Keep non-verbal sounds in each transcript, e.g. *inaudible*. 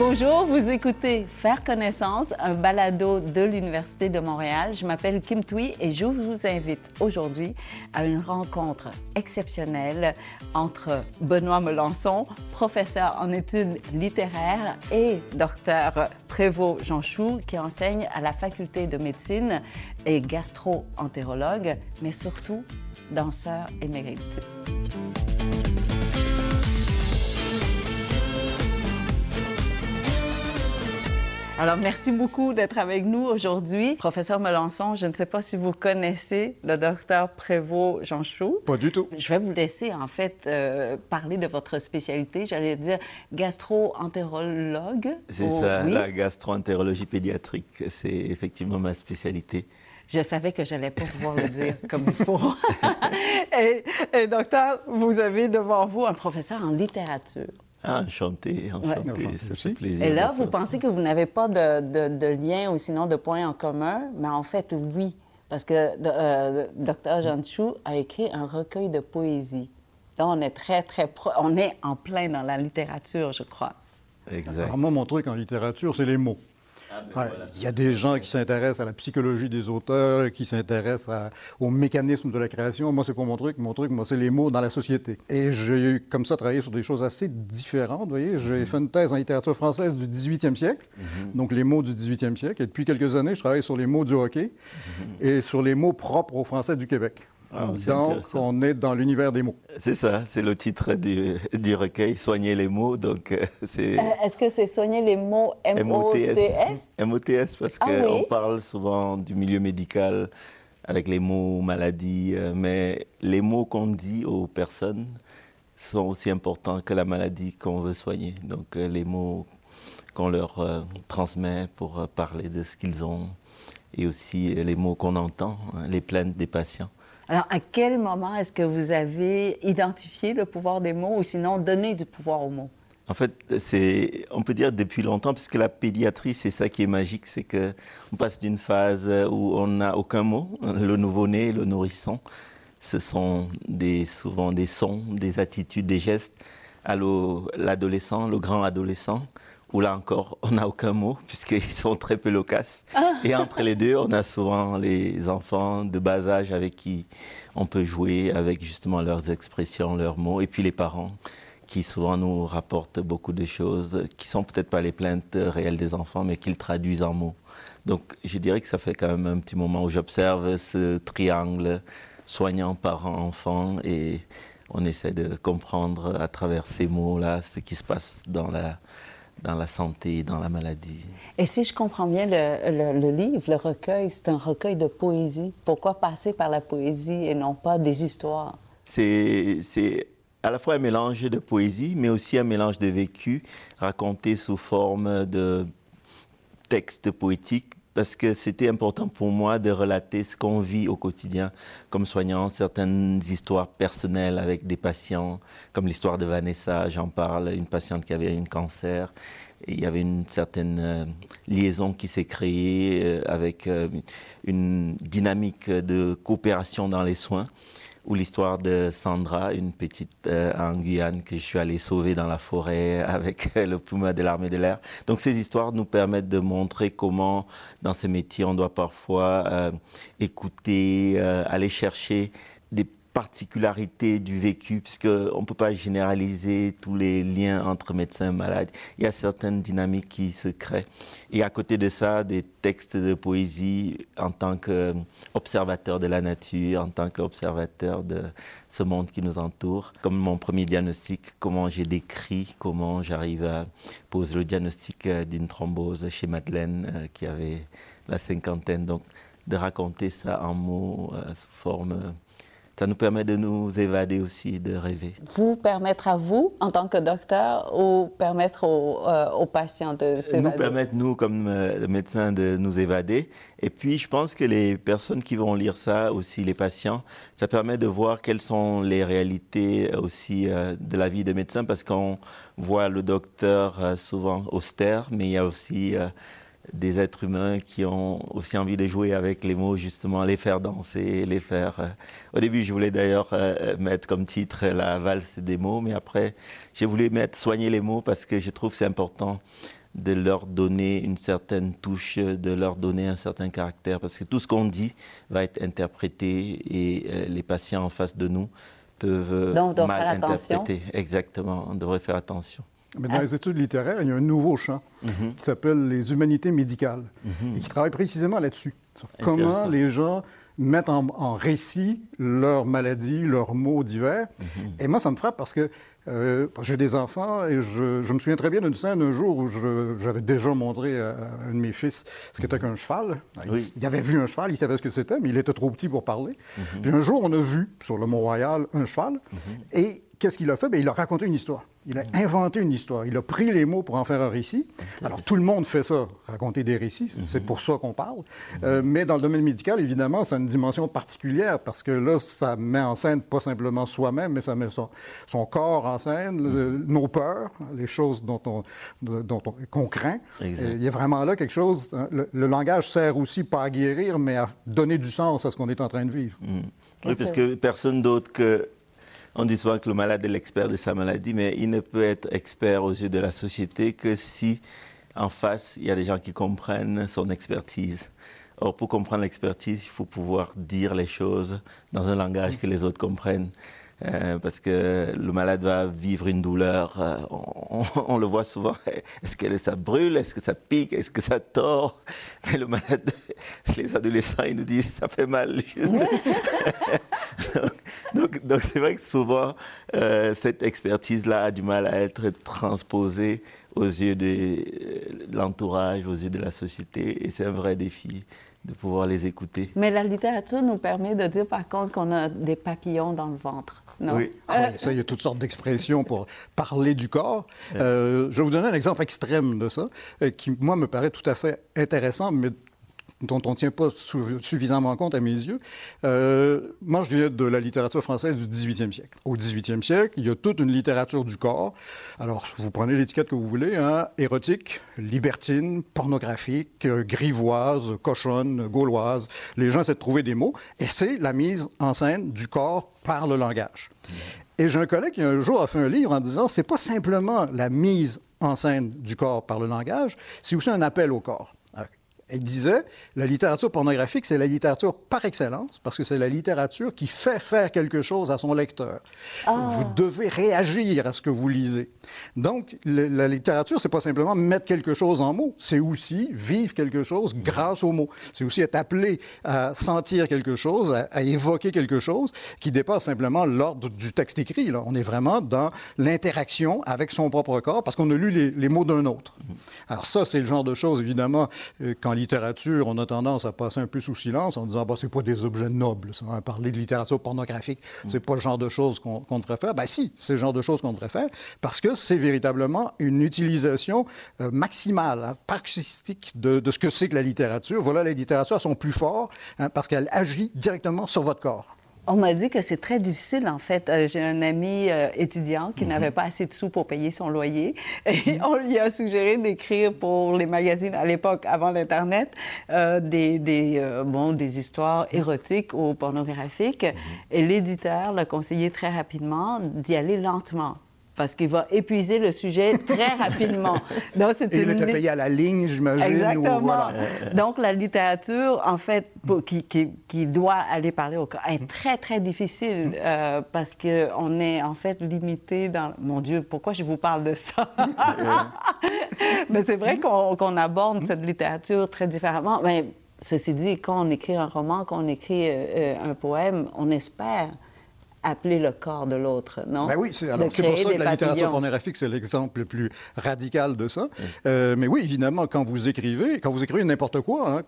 Bonjour, vous écoutez Faire connaissance, un balado de l'Université de Montréal. Je m'appelle Kim Thuy et je vous invite aujourd'hui à une rencontre exceptionnelle entre Benoît Melançon, professeur en études littéraires, et docteur Prévost Jean Chou, qui enseigne à la faculté de médecine et gastro-entérologue, mais surtout danseur émérite. Alors, merci beaucoup d'être avec nous aujourd'hui. Professeur Melançon, je ne sais pas si vous connaissez le docteur Prévost Jean Chou. Pas du tout. Je vais vous laisser, en fait, euh, parler de votre spécialité. J'allais dire gastro-entérologue. C'est ça, la gastro-entérologie pédiatrique. C'est effectivement ma spécialité. Je savais que j'allais pas pouvoir le dire *laughs* comme il faut. *laughs* et, docteur, vous avez devant vous un professeur en littérature. Ah, enchanté, enchanté, c'est plaisir. Et là, vous pensez que vous n'avez pas de, de, lien ou sinon de points en commun, mais en fait, oui, parce que euh, Dr. Jean Chou a écrit un recueil de poésie. Donc, on est très, très... On est en plein dans la littérature, je crois. Exact. Alors, moi, mon truc en littérature, c'est les mots. Ah, ben il y a des gens qui s'intéressent à la psychologie des auteurs, qui s'intéressent au mécanisme de la création. Moi, c'est pas mon truc. Mon truc, moi, c'est les mots dans la société. Et j'ai comme ça travaillé sur des choses assez différentes. Vous voyez, j'ai fait une thèse en littérature française du 18e siècle, mhm. donc les mots du 18e siècle. Et depuis quelques années, je travaille sur les mots du hockey mhm. et sur les mots propres aux Français du Québec. Ah, donc, on est dans l'univers des mots. C'est ça, c'est le titre du, recueil, Soigner les mots. Donc, euh, c'est... Euh, est-ce que c'est Soigner les mots M-O-T-S M-O-T-S, parce ah qu'on parle souvent du milieu médical avec les mots maladie, euh, mais les mots qu'on dit aux personnes sont aussi importants que la maladie qu'on veut soigner. Donc, les mots qu'on leur transmet pour parler de ce qu'ils ont et aussi les mots qu'on entend, hein, les plaintes des patients. Alors, à quel moment est-ce que vous avez identifié le pouvoir des mots ou sinon donné du pouvoir aux mots? En fait, c'est, on peut dire depuis longtemps, puisque la pédiatrie, c'est ça qui est magique, c'est qu'on passe d'une phase où on n'a aucun mot, le nouveau-né, le nourrisson, ce sont des, souvent des sons, des attitudes, des gestes, à l'adolescent, le grand adolescent, où là encore, on n'a aucun mot, *laughs* puisqu'ils sont très peu loquaces. Ah. Et entre les deux, on a souvent les enfants de bas âge avec qui on peut jouer avec justement leurs expressions, leurs mots, et puis les parents qui souvent nous rapportent beaucoup de choses qui sont peut-être pas les plaintes réelles des enfants, mais qu'ils traduisent en mots. Donc, je dirais que ça fait quand même un petit moment où j'observe ce triangle soignant, parent, enfant, et on essaie de comprendre à travers ces mots-là ce qui se passe dans la, dans la santé, dans la maladie. Et si je comprends bien le, livre, le recueil, c'est un recueil de poésie. Pourquoi passer par la poésie et non pas des histoires? C'est à la fois un mélange de poésie, mais aussi un mélange de vécu raconté sous forme de textes poétiques parce que c'était important pour moi de relater ce qu'on vit au quotidien comme soignant, certaines histoires personnelles avec des patients, comme l'histoire de Vanessa, j'en parle, une patiente qui avait un cancer. Il y avait une certaine euh, liaison qui s'est créée euh, avec euh, une dynamique de coopération dans les soins ou l'histoire de Sandra, une petite euh, en Guyane que je suis allé sauver dans la forêt *laughs* avec le Puma de l'armée de l'air. Donc ces histoires nous permettent de montrer comment dans ce métier on doit parfois euh, écouter, euh, aller chercher particularité du vécu, puisqu'on ne peut pas généraliser tous les liens entre médecins et malades. Il y a certaines dynamiques qui se créent. Et à côté de ça, des textes de poésie en tant qu'observateur de la nature, en tant qu'observateur de ce monde qui nous entoure. Comme mon premier diagnostic, comment j'ai décrit, comment j'arrive à poser le diagnostic euh, d'une thrombose chez Madeleine euh, qui avait la cinquantaine. Donc, de raconter ça en mots euh, sous forme ça nous permet de nous évader aussi, de rêver. Vous permettre à vous, en tant que docteur, ou permettre aux, euh, patients de s'évader? Nous permettre, nous, comme euh, médecins, de nous évader. Et puis, je pense que les personnes qui vont lire ça, aussi les patients, ça permet de voir quelles sont les réalités aussi euh, de la vie de médecin, parce qu'on voit le docteur souvent austère, mais il y a aussi des êtres humains qui ont aussi envie de jouer avec les mots, justement, les faire danser, les faire... Euh, au début, je voulais d'ailleurs euh, mettre comme titre la valse des mots, mais après, j'ai voulu mettre soigner les mots parce que je trouve c'est important de leur donner une certaine touche, de leur donner un certain caractère, parce que tout ce qu'on dit va être interprété et euh, les patients en face de nous peuvent Donc, on mal faire interpréter. Exactement, on devrait faire attention. Mais dans les études littéraires, il y a un nouveau champ Mhm. qui s'appelle les humanités médicales et qui travaille précisément là-dessus. Comment les gens mettent en, en récit leurs maladies, leurs maux divers. Mhm. Et moi, ça me frappe parce que euh, j'ai des enfants et je, je me souviens très bien d'une scène un jour où j'avais déjà montré à, un de mes fils ce qu'était qu'un cheval. Il, Mhm. Oui. il avait vu un cheval, il savait ce que c'était, mais il était trop petit pour parler. Mhm. Puis un jour, on a vu sur le Mont-Royal un cheval et qu'est-ce qu'il a fait? Bien, il a raconté une histoire. Il a inventé une histoire. Il a pris les mots pour en faire un récit. Alors, tout le monde fait ça, raconter des récits. C'est c'est pour ça qu'on parle. Euh, mais dans le domaine médical, évidemment, ça a une dimension particulière parce que là, ça met en scène pas simplement soi-même, mais ça met son, son corps en scène, le- nos peurs, les choses dont on, dont on- qu'on craint. Exact. Euh, Il y a vraiment là quelque chose. hein, Le, le langage sert aussi pas à guérir, mais à donner du sens à ce qu'on est en train de vivre. Oui, parce que personne d'autre que... On dit souvent que le malade est l'expert de sa maladie, mais il ne peut être expert aux yeux de la société que si en face, il y a des gens qui comprennent son expertise. Or, pour comprendre l'expertise, il faut pouvoir dire les choses dans un langage que les autres comprennent. Euh, parce que le malade va vivre une douleur, euh, on, le voit souvent. *laughs* Est-ce que ça brûle? Est-ce que ça pique? Est-ce que ça tord? *laughs* Mais le malade, *laughs* les adolescents, ils nous disent ça fait mal. juste. *laughs* donc, donc, c'est vrai que souvent, euh, cette expertise-là a du mal à être transposée aux yeux de euh, l'entourage, aux yeux de la société, et c'est un vrai défi de pouvoir les écouter. Mais la littérature nous permet de dire par contre qu'on a des papillons dans le ventre. Non? Oui. Ah ouais, ça, il y a toutes sortes d'expressions pour parler du corps. Euh, je vais vous donner un exemple extrême de ça, euh, qui, moi, me paraît tout à fait intéressant, mais dont on ne tient pas suffisamment compte à mes yeux. Euh, moi, je viens de la littérature française du 18e siècle. Au 18e siècle, il y a toute une littérature du corps. Alors, vous prenez l'étiquette que vous voulez, hein, érotique, libertine, pornographique, euh, grivoise, cochonne, gauloise. Les gens essaient de trouver des mots, et c'est la mise en scène du corps par le langage. Et j'ai un collègue qui un jour a fait un livre en disant c'est pas simplement la mise en scène du corps par le langage, c'est aussi un appel au corps. Il disait, la littérature pornographique, c'est la littérature par excellence, parce que c'est la littérature qui fait faire quelque chose à son lecteur. Vous devez réagir à ce que vous lisez. Donc, le- la littérature, c'est pas simplement mettre quelque chose en mots, c'est aussi vivre quelque chose grâce aux mots. C'est aussi être appelé à sentir quelque chose, à, à évoquer quelque chose qui dépasse simplement l'ordre du texte écrit. Là. On est vraiment dans l'interaction avec son propre corps parce qu'on a lu les, les mots d'un autre. Alors ça, c'est le genre de choses, évidemment, euh, qu'en littérature, on a tendance à passer un peu sous silence en disant, bah, c'est pas des objets nobles, ça. hein. Parler de littérature pornographique, c'est pas le genre de choses qu'on qu'on devrait faire. Ben si, c'est le genre de choses qu'on devrait faire parce que c'est véritablement une utilisation euh, maximale, hein, paroxystique de, de ce que c'est que la littérature. Voilà, la littérature à son plus fort hein, parce qu'elle agit directement sur votre corps. On m'a dit que c'est très difficile, en fait. Euh, J'ai un ami euh, étudiant Mhm. qui n'avait pas assez de sous pour payer son loyer. Et *laughs* on lui a suggéré d'écrire pour les magazines, à l'époque, avant l'Internet, euh, des, des, bon, des histoires érotiques ou pornographiques. Mhm. Et l'éditeur l'a conseillé très rapidement d'y aller lentement. Parce qu'il va épuiser le sujet très *laughs* rapidement. Donc, c'est Et il une li- payé à la ligne, j'imagine. ou- Exactement. voilà. Donc, la littérature, en fait, pour- qui, qui- qui doit aller parler au corps, est très, très difficile euh, parce qu'on est, en fait, limité dans... Mon Dieu, pourquoi je vous parle de ça? *laughs* Mais c'est vrai qu'on qu'on aborde cette littérature très différemment. Mais ceci dit, quand on écrit un roman, quand on écrit euh, euh, un poème, on espère appeler le corps de l'autre, non? Ben oui, c'est pour ça que la littérature pornographique, c'est l'exemple le plus radical de ça. Euh, mais oui, évidemment, quand vous écrivez, quand vous écrivez n'importe quoi, hein,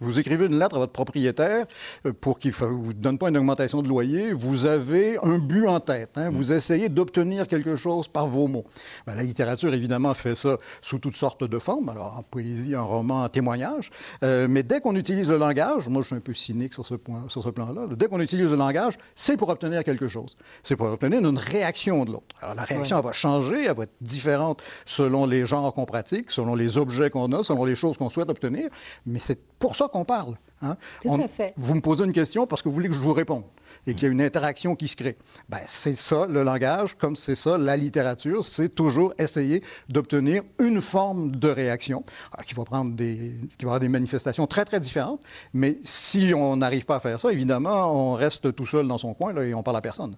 vous écrivez une lettre à votre propriétaire euh, pour qu'il ne vous donne pas une augmentation de loyer, vous avez un but en tête. hein. Vous essayez d'obtenir quelque chose par vos mots. Ben, la littérature, évidemment, fait ça sous toutes sortes de formes, alors en poésie, en roman, en témoignage. Euh, mais dès qu'on utilise le langage, moi je suis un peu cynique sur ce, point, sur ce plan-là, dès qu'on utilise le langage, c'est pour obtenir quelque chose. C'est pour obtenir une réaction de l'autre. Alors la réaction, elle va changer, elle va être différente selon les genres qu'on pratique, selon les objets qu'on a, selon les choses qu'on souhaite obtenir, mais c'est pour ça qu'on parle. hein. Tout On- à fait. Vous me posez une question parce que vous voulez que je vous réponde. et qu'il y a une interaction qui se crée. Ben, c'est ça, le langage, comme c'est ça, la littérature, c'est toujours essayer d'obtenir une forme de réaction qui va prendre des, qui va avoir des manifestations très, très différentes. Mais si on n'arrive pas à faire ça, évidemment, on reste tout seul dans son coin là, et on parle à personne.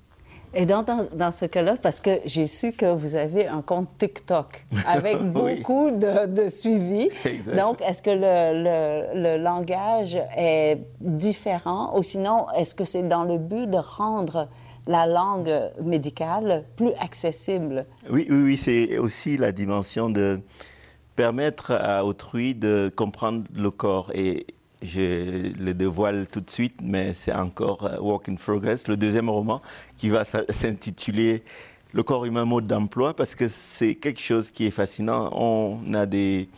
Et dans, dans, ce cas-là, parce que j'ai su que vous avez un compte TikTok avec *laughs* beaucoup de, de, suivi. Donc, est-ce que le, le, le, langage est différent? Ou sinon, est-ce que c'est dans le but de rendre la langue médicale plus accessible? Oui, oui, oui, c'est aussi la dimension de permettre à autrui de comprendre le corps. Et je le dévoile tout de suite, mais c'est encore euh, work in progress. Le deuxième roman qui va s'intituler Le corps humain, mode d'emploi, parce que c'est quelque chose qui est fascinant. On a des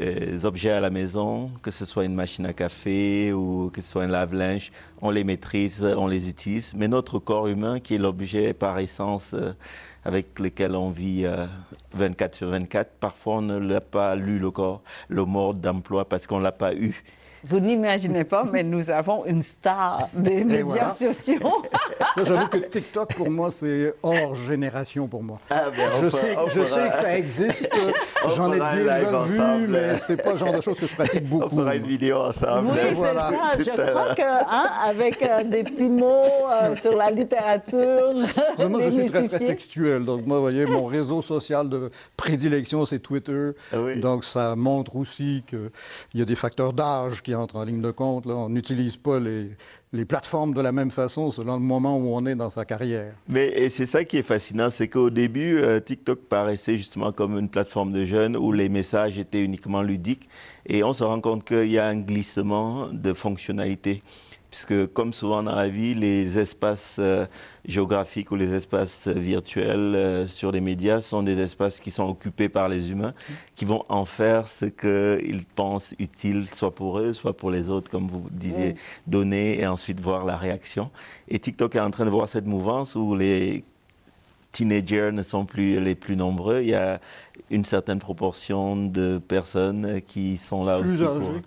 euh, objets à la maison, que ce soit une machine à café ou que ce soit un lave-linge, on les maîtrise, on les utilise. Mais notre corps humain, qui est l'objet par essence euh, avec lequel on vit 24 sur 24, parfois on ne l'a pas lu le corps, le mode d'emploi, parce qu'on ne l'a pas eu. Vous n'imaginez pas, mais nous avons une star des médias sociaux. *laughs* J'avoue que TikTok, pour moi, c'est hors génération pour moi. Ah, ben, je, sais, je sais, que ça existe, *laughs* j'en ai déjà vu, mais c'est pas le genre de choses que je pratique *laughs* beaucoup. On fera une vidéo ensemble. Oui, c'est ça. Je crois que, hein, avec euh, des petits mots euh, sur la littérature. moi, je suis très, très textuel. Donc, moi, vous voyez, mon réseau social de prédilection, c'est Twitter. Ah donc, ça montre aussi qu'il y a des facteurs d'âge qui entre en ligne de compte. On n'utilise pas les, les, plateformes de la même façon selon le moment où on est dans sa carrière. Mais c'est ça qui est fascinant, c'est qu'au début, euh, TikTok paraissait justement comme une plateforme de jeunes où les messages étaient uniquement ludiques. Et on se rend compte qu'il y a un glissement de fonctionnalités puisque comme souvent dans la vie, les espaces euh, géographiques ou les espaces virtuels euh, sur les médias sont des espaces qui sont occupés par les humains, qui vont en faire ce qu'ils pensent utile, soit pour eux, soit pour les autres, comme vous disiez, donner et ensuite voir la réaction. Et TikTok est en train de voir cette mouvance où les teenagers ne sont plus les plus nombreux. Il y a une certaine proportion de personnes qui sont là plus aussi. Âgées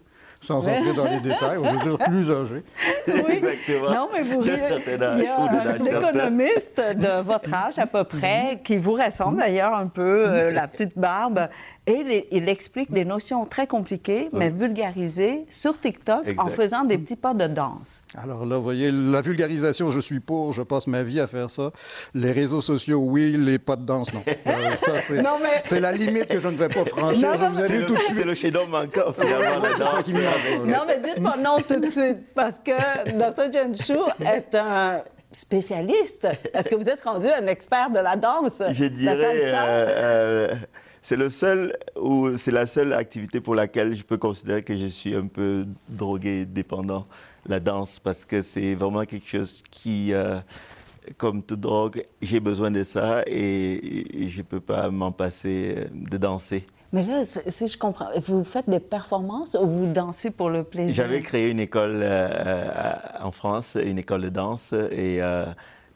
sans entrer dans les détails, je veux dire plus âgé. *laughs* Oui. Exactement. Non, mais vous riez. Il y a un économiste de votre âge à peu près, qui vous ressemble d'ailleurs un peu, euh, la petite barbe, et il, explique des notions très compliquées, mais vulgarisées sur TikTok en faisant des petits pas de danse. Alors là, vous voyez, la vulgarisation, je suis pour, je passe ma vie à faire ça. Les réseaux sociaux, oui, les pas de danse, non. *laughs* Euh, ça, c'est la limite que je ne vais pas franchir. je vous ai tout de suite. C'est le chaînon manquant, finalement, la danse. Non, mais dites-moi non tout de suite, parce que Dr. Jenshu est un spécialiste. Est-ce que vous êtes rendu un expert de la danse? Je dirais c'est le seul ou c'est la seule activité pour laquelle je peux considérer que je suis un peu drogué, dépendant, la danse, parce que c'est vraiment quelque chose qui, euh, comme toute drogue, j'ai besoin de ça et, je ne peux pas m'en passer euh, de danser. Mais là, si je comprends, vous faites des performances ou vous dansez pour le plaisir? J'avais créé une école euh, en France, une école de danse, et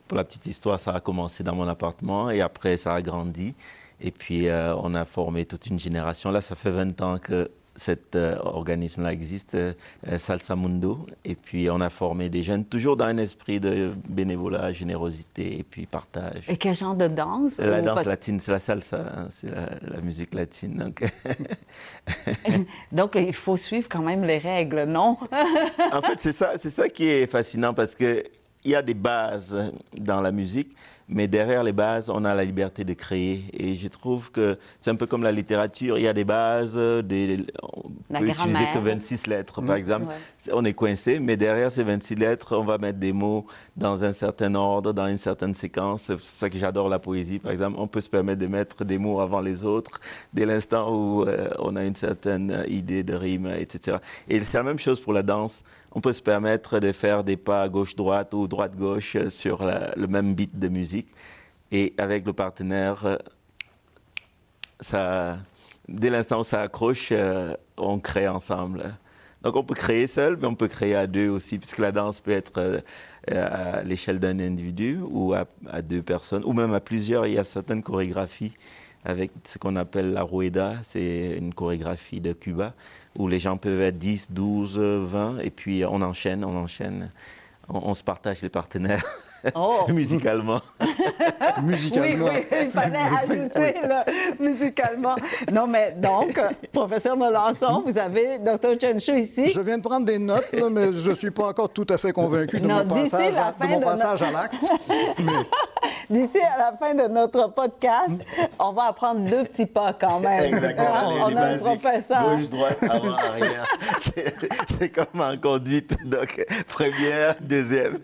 pour la petite histoire, ça a commencé dans mon appartement et après, ça a grandi. Et puis, euh, on a formé toute une génération. Là, ça fait 20 ans que cet euh, organisme-là existe, euh, Salsa Mundo. Et puis, on a formé des jeunes, toujours dans un esprit de bénévolat, générosité et puis partage. Et quel genre de danse La danse latine, c'est la salsa, hein, c'est la, musique latine. Donc... *laughs* donc, il faut suivre quand même les règles, non? En fait, c'est ça, c'est ça qui est fascinant parce qu'il y a des bases dans la musique, mais derrière les bases, on a la liberté de créer. Et je trouve que c'est un peu comme la littérature. Il y a des bases, des, on peut utiliser que 26 lettres, par mmh. exemple. On est coincé, mais derrière ces 26 lettres, on va mettre des mots dans un certain ordre, dans une certaine séquence. C'est pour ça que j'adore la poésie, par exemple. On peut se permettre de mettre des mots avant les autres, dès l'instant où euh, on a une certaine idée de rime, etc. Et c'est la même chose pour la danse on peut se permettre de faire des pas gauche-droite ou droite-gauche sur le même beat de musique. Et avec le partenaire, ça, dès l'instant où ça accroche, euh, on crée ensemble. Donc on peut créer seul, mais on peut créer à deux aussi, puisque la danse peut être euh, à l'échelle d'un individu ou à, deux personnes, ou même à plusieurs. Il y a certaines chorégraphies avec ce qu'on appelle la rueda, c'est une chorégraphie de Cuba, où les gens peuvent être 10, 12, 20, et puis on enchaîne, on enchaîne on, se partage les partenaires. *laughs* Oh. *laughs* musicalement. *laughs* musicalement. Oui, oui, il fallait ajouter musicalement. Non, mais donc, *laughs* professeur Melançon, vous avez Dr. Chenshu ici. Je viens de prendre des notes, mais je ne suis pas encore tout à fait convaincu de mon passage, de mon passage à l'acte. D'ici à la fin de notre podcast, on va apprendre deux petits pas quand même. Exactement. on a un professeur. Gauche, droite, avant, arrière. C'est comme en conduite. Donc, première, deuxième.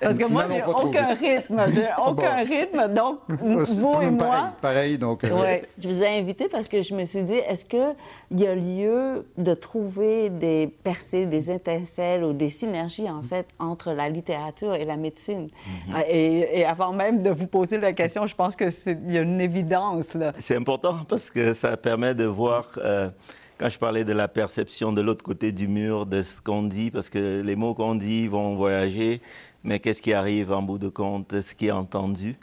Parce que moi, j'ai aucun rythme. J'ai aucun rythme. Donc, *laughs* vous et moi. Pareil, donc. Euh, oui. Je vous ai invité parce que je me suis dit, est-ce qu'il y a lieu de trouver des percées, des étincelles ou des synergies, en fait, entre la littérature et la médecine? Mm-hmm. Euh, et, et, avant même de vous poser la question, je pense qu'il y a une évidence, là. C'est important parce que ça permet de voir... Euh, quand je parlais de la perception de l'autre côté du mur, de ce qu'on dit, parce que les mots qu'on dit vont voyager, mais qu'est-ce qui arrive en bout de compte, ce qui est entendu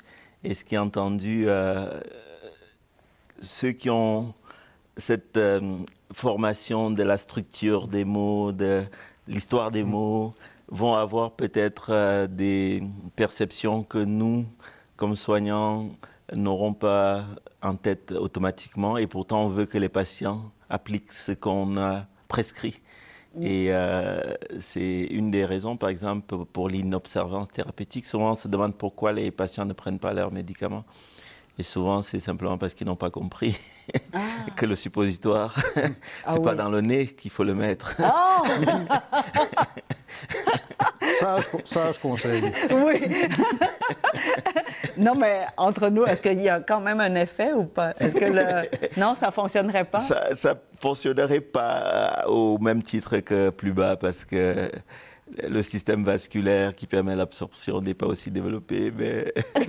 Et ce qui est entendu, euh, ceux qui ont cette euh, formation de la structure des mots, de l'histoire des mots, vont avoir peut-être euh, des perceptions que nous, comme soignants, n'auront pas en tête automatiquement. Et pourtant, on veut que les patients appliquent ce qu'on a prescrit. Et euh, c'est une des raisons, par exemple, pour l'inobservance thérapeutique. Souvent, on se demande pourquoi les patients ne prennent pas leurs médicaments. Et souvent, c'est simplement parce qu'ils n'ont pas compris ah. *laughs* que le suppositoire, ah *laughs* c'est pas dans le nez qu'il faut le mettre. *laughs* Oh. sage, sage conseil. Oui. *laughs* non, mais entre nous, est-ce qu'il y a quand même un effet ou pas? Est-ce que le... *laughs* Non, ça fonctionnerait pas? Ça ne fonctionnerait pas au même titre que plus bas parce que le système vasculaire qui permet l'absorption n'est pas aussi développé, mais... *laughs*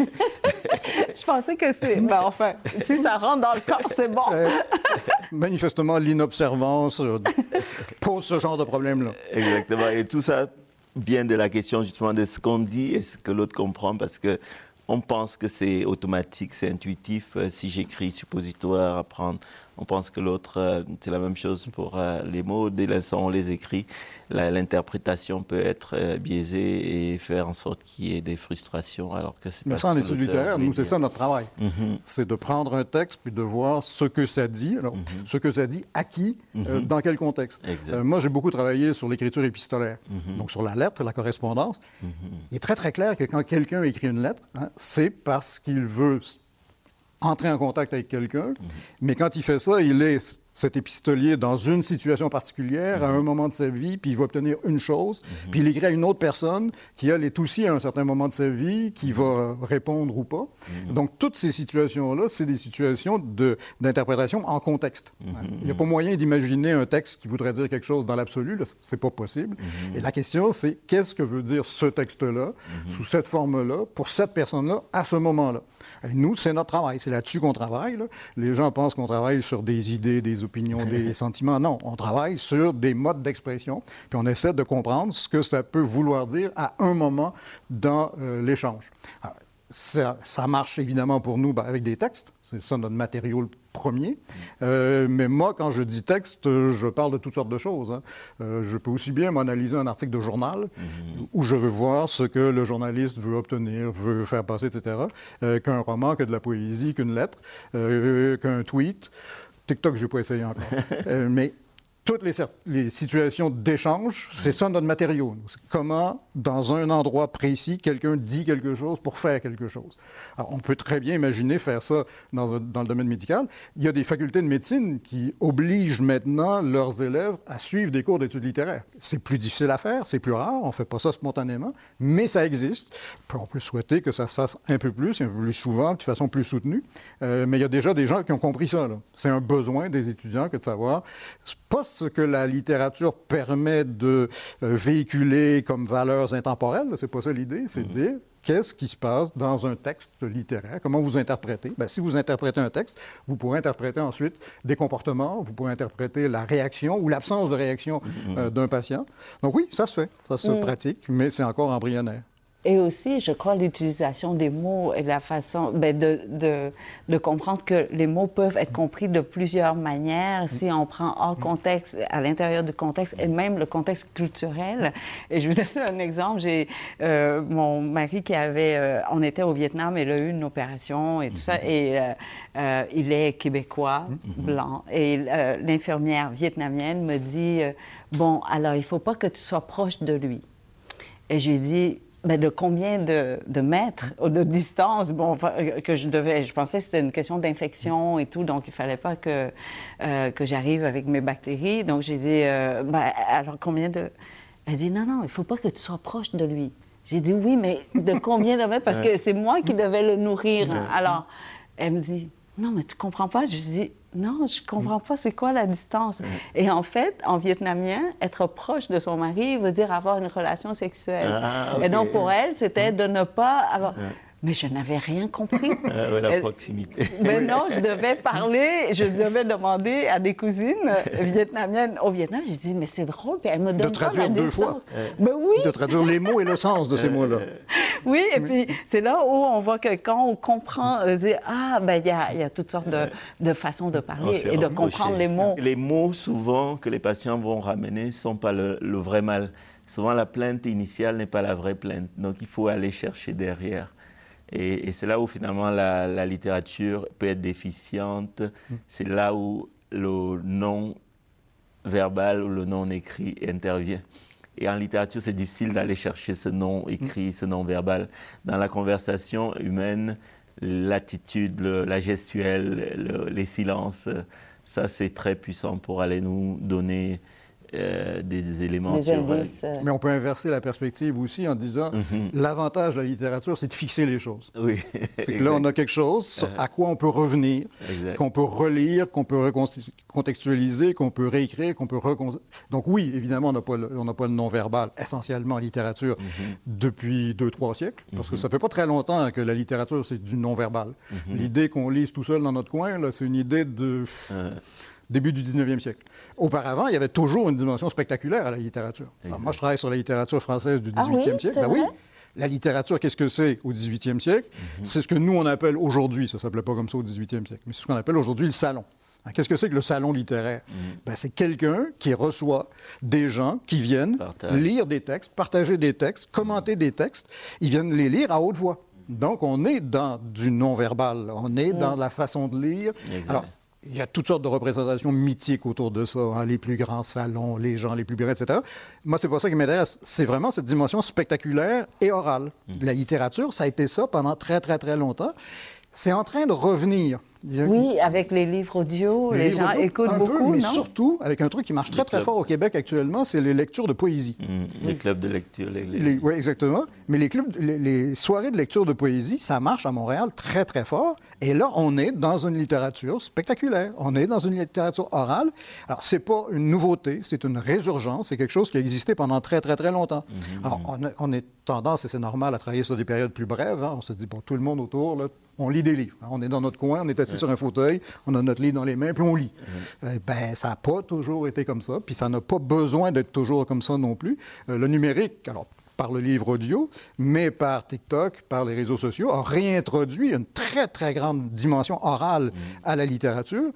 Je pensais que c'est... Ben enfin, si ça rentre dans le corps, c'est bon. Euh, manifestement, l'inobservance euh, pose ce genre de problème-là. Exactement. Et tout ça vient de la question justement de ce qu'on dit et ce que l'autre comprend, parce que on pense que c'est automatique, c'est intuitif. Euh, si j'écris suppositoire, apprendre, on pense que l'autre, euh, c'est la même chose pour euh, les mots. Dès l'instant où on les écrit, l'interprétation peut être euh, biaisée et faire en sorte qu'il y ait des frustrations, alors que c'est Mais ça, en études littéraires, nous, c'est ça notre travail. Mhm. C'est de prendre un texte puis de voir ce que ça dit. Alors, mhm. ce que ça dit à qui, mhm. dans quel contexte? moi, j'ai beaucoup travaillé sur l'écriture épistolaire, donc sur la lettre, la correspondance. Il est très, très clair que quand quelqu'un écrit une lettre, hein, c'est parce qu'il veut entrer en contact avec quelqu'un, mais quand il fait ça, il est cet épistolier dans une situation particulière, à un moment de sa vie, puis il va obtenir une chose, puis il écrit à une autre personne qui, elle, est aussi à un certain moment de sa vie, qui va répondre ou pas. Donc, toutes ces situations-là, c'est des situations d'interprétation en contexte. Il n'y a pas moyen d'imaginer un texte qui voudrait dire quelque chose dans l'absolu, c'est pas possible. Et la question, c'est qu'est-ce que veut dire ce texte-là, sous cette forme-là, pour cette personne-là, à ce moment-là? Et nous, c'est notre travail, c'est là-dessus qu'on travaille. Les gens pensent qu'on travaille sur des idées, des opinions, *laughs* des sentiments. Non, on travaille sur des modes d'expression, puis on essaie de comprendre ce que ça peut vouloir dire à un moment dans euh, l'échange. Ça, ça, marche évidemment pour nous ben, avec des textes, c'est ça notre matériau premier. Euh, mais moi, quand je dis texte, je parle de toutes sortes de choses. Hein. Euh, je peux aussi bien m'analyser un article de journal où je veux voir ce que le journaliste veut obtenir, veut faire passer, etc., qu'un roman, que de la poésie, qu'une lettre, qu'un tweet. TikTok, je n'ai pas essayé encore. *laughs* Euh, mais toutes les, situations d'échange, c'est ça notre matériau. Comment, dans un endroit précis, quelqu'un dit quelque chose pour faire quelque chose. Alors, on peut très bien imaginer faire ça dans, le domaine médical. Il y a des facultés de médecine qui obligent maintenant leurs élèves à suivre des cours d'études littéraires. C'est plus difficile à faire, c'est plus rare, on ne fait pas ça spontanément, mais ça existe. On peut souhaiter que ça se fasse un peu plus, un peu plus souvent, de façon plus soutenue. Euh, mais il y a déjà des gens qui ont compris ça. C'est un besoin des étudiants que de savoir, pas ce que la littérature permet de euh, véhiculer comme valeurs intemporelles, c'est pas ça l'idée, c'est de dire qu'est-ce qui se passe dans un texte littéraire, comment vous interprétez? Bien, si vous interprétez un texte, vous pourrez interpréter ensuite des comportements, vous pourrez interpréter la réaction ou l'absence de réaction euh, d'un patient. Donc oui, ça se fait, ça se pratique, mais c'est encore embryonnaire. Et aussi, je crois, l'utilisation des mots et la façon ben, de, de, de, comprendre que les mots peuvent être compris de plusieurs manières si on prend hors contexte, à l'intérieur du contexte et même le contexte culturel. Et je vous donne un exemple. J'ai euh, mon mari qui avait, euh, on était au Vietnam, il a eu une opération et tout ça, et euh, il est québécois, blanc. Et l'infirmière vietnamienne me dit, bon, alors il faut pas que tu sois proche de lui. Et je lui ai dit, ben de combien de, de, mètres, de distance, bon, que je devais. Je pensais que c'était une question d'infection et tout, donc il fallait pas que, que j'arrive avec mes bactéries. Donc j'ai dit, ben, alors combien de. Elle dit, non, non, il faut pas que tu sois proche de lui. J'ai dit, oui, mais de combien de mètres? Parce que c'est moi qui devais le nourrir. Alors, elle me dit, non, mais tu comprends pas? Je dis, non, je comprends pas, c'est quoi la distance? Et en fait, en vietnamien, être proche de son mari veut dire avoir une relation sexuelle. Ah, Et donc, pour elle, c'était de ne pas avoir... Mais je n'avais rien compris. *laughs* Ah, la proximité. *laughs* Mais non, je devais parler, je devais demander à des cousines *laughs* vietnamiennes au Vietnam. J'ai dit, mais c'est drôle, puis elle me donne de traduire deux fois. Ben oui. De traduire les mots et le sens de ces mots-là. Oui, et puis c'est là où on voit que quand on comprend, on dit, ah, ben il y a, y a, toutes sortes de, de façons de parler et de comprendre les mots. Les mots, souvent, que les patients vont ramener ne sont pas le, le vrai mal. Souvent, la plainte initiale n'est pas la vraie plainte. Donc, il faut aller chercher derrière. Et, c'est là où finalement la, littérature peut être déficiente. Mm. C'est là où le non verbal ou le non écrit intervient. Et en littérature, c'est difficile d'aller chercher ce non écrit, ce non verbal. Dans la conversation humaine, l'attitude, la gestuelle, les silences, ça c'est très puissant pour aller nous donner euh, des éléments sur... Euh, Mais on peut inverser la perspective aussi en disant mhm. l'avantage de la littérature, c'est de fixer les choses. Oui. c'est que là, on a quelque chose uh-huh. à quoi on peut revenir, qu'on peut relire, qu'on peut recontextualiser, qu'on peut réécrire, qu'on peut Donc oui, évidemment, on n'a pas, le, pas le non-verbal essentiellement en littérature mhm. depuis deux, trois siècles, parce que mhm. ça fait pas très longtemps que la littérature, c'est du non-verbal. L'idée qu'on lise tout seul dans notre coin, c'est une idée de... Début du 19e siècle. Auparavant, il y avait toujours une dimension spectaculaire à la littérature. moi, je travaille sur la littérature française du 18e ah oui, siècle. Ben oui. La littérature, qu'est-ce que c'est au 18e siècle? Mhm. C'est ce que nous, on appelle aujourd'hui, ça ne s'appelait pas comme ça au 18e siècle, mais c'est ce qu'on appelle aujourd'hui le salon. Qu'est-ce que c'est que le salon littéraire? Mhm. Ben, c'est quelqu'un qui reçoit des gens qui viennent lire des textes, partager des textes, commenter des textes. Ils viennent les lire à haute voix. Donc, on est dans du non-verbal. On est dans la façon de lire. Alors, il y a toutes sortes de représentations mythiques autour de ça, hein, les plus grands salons, les gens les plus brillants, etc. Moi, c'est pas ça qui m'intéresse. C'est vraiment cette dimension spectaculaire et orale. Mmh. La littérature, ça a été ça pendant très, très, très longtemps. C'est en train de revenir. Oui, avec les livres audio, les, gens écoutent beaucoup, mais surtout avec un truc qui marche très très fort au Québec actuellement, c'est les lectures de poésie. Mmh, les clubs de lecture. oui, exactement. Mais les clubs, les, soirées de lecture de poésie, ça marche à Montréal très très fort. Et là, on est dans une littérature spectaculaire. On est dans une littérature orale. Alors, c'est pas une nouveauté, c'est une résurgence. C'est quelque chose qui a existé pendant très très très longtemps. Mmh, Alors, on, est tendance, et c'est normal, à travailler sur des périodes plus brèves. Hein. On se dit, bon, tout le monde autour, là, on lit des livres. On est dans notre coin, on est assis sur un fauteuil, on a notre livre dans les mains, puis on lit. Euh, ben, ça n'a pas toujours été comme ça, puis ça n'a pas besoin d'être toujours comme ça non plus. Euh, le numérique, alors par le livre audio, mais par TikTok, par les réseaux sociaux, a réintroduit une très, très grande dimension orale à la littérature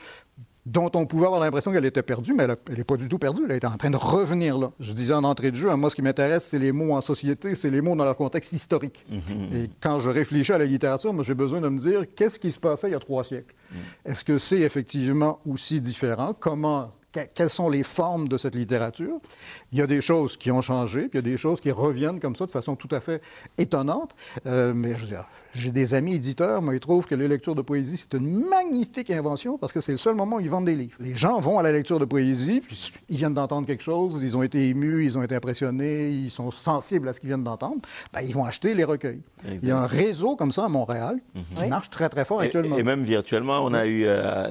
dont on pouvait avoir l'impression qu'elle était perdue, mais elle n'est pas du tout perdue. Elle est en train de revenir là. Je disais en entrée de jeu, moi, ce qui m'intéresse, c'est les mots en société, c'est les mots dans leur contexte historique. Mm-hmm. Et quand je réfléchis à la littérature, moi, j'ai besoin de me dire qu'est-ce qui se passait il y a trois siècles? Mm. Est-ce que c'est effectivement aussi différent? Comment quelles sont les formes de cette littérature. Il y a des choses qui ont changé, puis il y a des choses qui reviennent comme ça de façon tout à fait étonnante. Euh, mais je veux dire, j'ai des amis éditeurs, moi, ils trouvent que les lectures de poésie, c'est une magnifique invention parce que c'est le seul moment où ils vendent des livres. Les gens vont à la lecture de poésie, puis ils viennent d'entendre quelque chose, ils ont été émus, ils ont été impressionnés, ils sont sensibles à ce qu'ils viennent d'entendre. Ben, ils vont acheter les recueils. Il y a un réseau comme ça à Montréal qui marche très, très fort actuellement. Et, même virtuellement, on a eu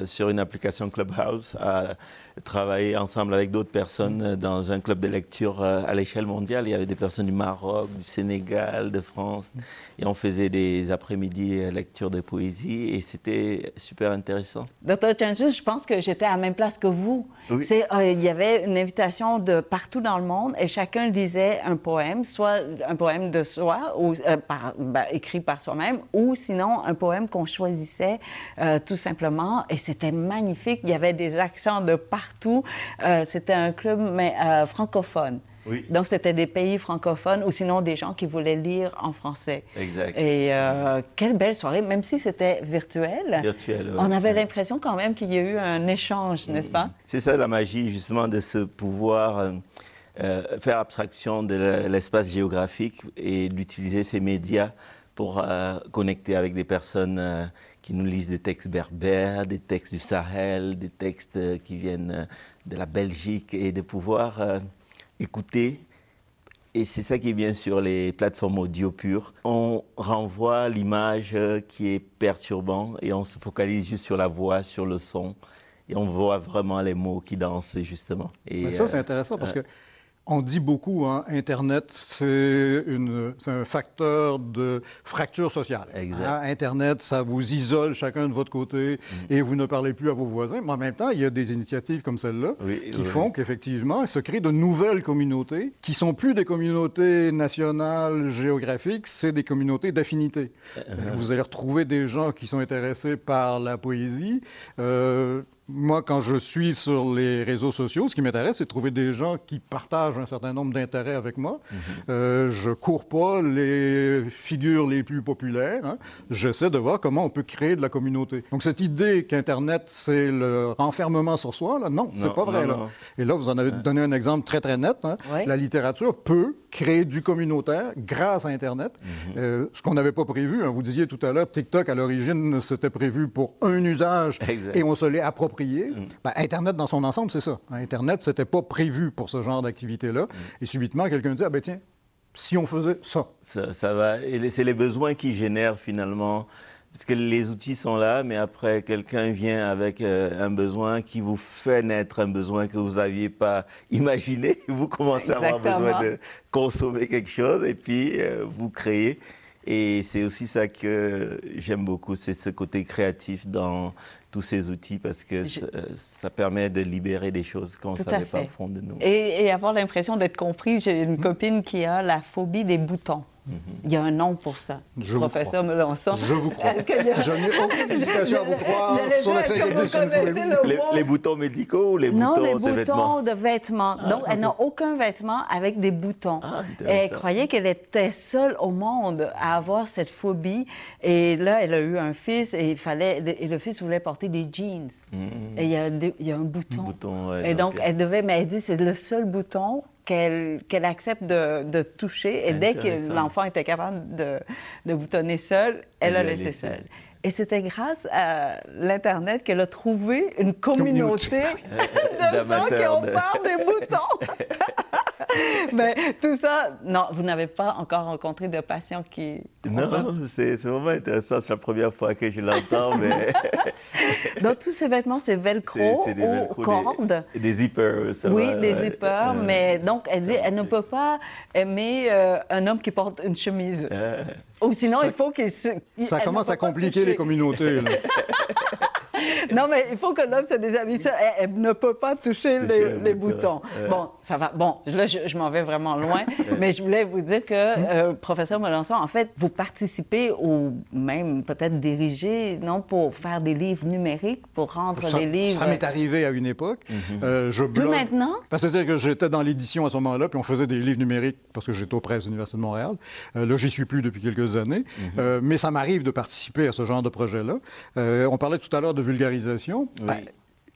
sur une application Clubhouse à travailler ensemble avec d'autres personnes dans un club de lecture à l'échelle mondiale. Il y avait des personnes du Maroc, du Sénégal, de France, et on faisait des après-midi lecture de poésie, et c'était super intéressant. Docteur Chanju, je pense que j'étais à la même place que vous. C'est, il y avait une invitation de partout dans le monde, et chacun lisait un poème, soit un poème de soi, ou, par, ben, écrit par soi-même, ou sinon un poème qu'on choisissait tout simplement, et c'était magnifique. Il y avait des accents de partout partout. Euh, c'était un club mais, euh, francophone. Oui. Donc, c'était des pays francophones ou sinon des gens qui voulaient lire en français. Exact. Et euh, quelle belle soirée, même si c'était virtuel. Virtuel, On avait l'impression quand même qu'il y a eu un échange, n'est-ce pas? C'est ça la magie, justement, de ce pouvoir faire abstraction de l'espace géographique et d'utiliser ces médias pour connecter avec des personnes qui nous lisent des textes berbères, des textes du Sahel, des textes euh, qui viennent euh, de la Belgique et de pouvoir euh, écouter. Et c'est ça qui est bien sur les plateformes audio pures. On renvoie l'image qui est perturbante et on se focalise juste sur la voix, sur le son. Et on voit vraiment les mots qui dansent, justement. Et, ça, c'est intéressant parce que on dit beaucoup, hein, Internet, c'est un facteur de fracture sociale. Hein, Internet, ça vous isole chacun de votre côté mm. et vous ne parlez plus à vos voisins. Mais en même temps, il y a des initiatives comme celle-là qui font qu'effectivement, se crée de nouvelles communautés qui sont plus des communautés nationales géographiques, c'est des communautés d'affinité. Uh-huh. Vous allez retrouver des gens qui sont intéressés par la poésie. Euh, moi, quand je suis sur les réseaux sociaux, ce qui m'intéresse, c'est de trouver des gens qui partagent un certain nombre d'intérêts avec moi. Je ne euh, je cours pas les figures les plus populaires. Hein. J'essaie de voir comment on peut créer de la communauté. Donc, cette idée qu'Internet, c'est le renfermement sur soi, là, non, c'est pas vrai. là. Et là, vous en avez donné un exemple très, très net. Hein. La littérature peut créer du communautaire grâce à Internet. Mhm. Euh, ce qu'on n'avait pas prévu, hein. vous disiez tout à l'heure, TikTok, à l'origine, c'était prévu pour un usage et on se l'est approprié Mm. Ben, Internet dans son ensemble, c'est ça. Internet, c'était pas prévu pour ce genre d'activité-là. Mm. Et subitement, quelqu'un dit, ah ben tiens, si on faisait ça. Ça, va. Et c'est les besoins qui génèrent finalement. Parce que les outils sont là, mais après, quelqu'un vient avec euh, un besoin qui vous fait naître un besoin que vous n'aviez pas *laughs* imaginé. Vous commencez à avoir besoin de consommer quelque chose et puis euh, vous créez. Et c'est aussi ça que j'aime beaucoup, c'est ce côté créatif dans, tous ces outils parce que ça, permet de libérer des choses qu'on ne savait pas au fond de nous. Et, avoir l'impression d'être compris. J'ai une copine qui a la phobie des boutons. Mhm. Il y a un nom pour ça. Je Professeur Melançon. Je vous crois. Je n'ai aucune hésitation à vous croire sur le fait les, les, boutons médicaux ou les non, boutons les de boutons de vêtements. Ah, Donc, elle n'a aucun vêtement avec des boutons. Ah, elle croyait qu'elle était seule au monde à avoir cette phobie. Et là, elle a eu un fils et, il fallait, et le fils voulait porter des jeans. Mm. Et il y, a il y, a un bouton. et donc, elle devait, mais elle dit, c'est le seul bouton qu'elle accepte de, toucher. Et dès que l'enfant était capable de, de boutonner seul, elle, a laissé seul. Et c'était grâce à l'Internet qu'elle a trouvé une communauté, *laughs* de gens qui ont peur des *laughs* boutons. *laughs* *laughs* Mais tout ça, non, vous n'avez pas encore rencontré de patients qui... Non, c'est vraiment intéressant. C'est la première fois que je l'entends, mais... *laughs* Donc, tous ces vêtements, c'est velcro ou cordes. Des, des zippers. Ça oui, des zippers. mais donc, elle dit, elle ne peut pas aimer euh, un homme qui porte une chemise. Ah. Ou sinon, il faut qu'il... Ça commence à compliquer les communautés. *laughs* *laughs* non, mais il faut que l'homme se déshabille. Elle, elle, ne peut pas toucher les, boutons. Bon, ça va. Bon, là, je, m'en vais vraiment loin, *laughs* mais je voulais vous dire que, euh, professeur Melançon, en fait, vous participez ou même peut-être dirigez, non, pour faire des livres numériques, pour rendre ça, des livres. Ça m'est arrivé à une époque. Mhm. euh, je Plus maintenant? C'est-à-dire que j'étais dans l'édition à ce moment-là, puis on faisait des livres numériques parce que j'étais aux presses de l'Université de Montréal. Euh, là, j'y suis plus depuis quelques années, mhm. euh, mais ça m'arrive de participer à ce genre de projet-là. Euh, on parlait tout à l'heure de vulgarisation. Ben,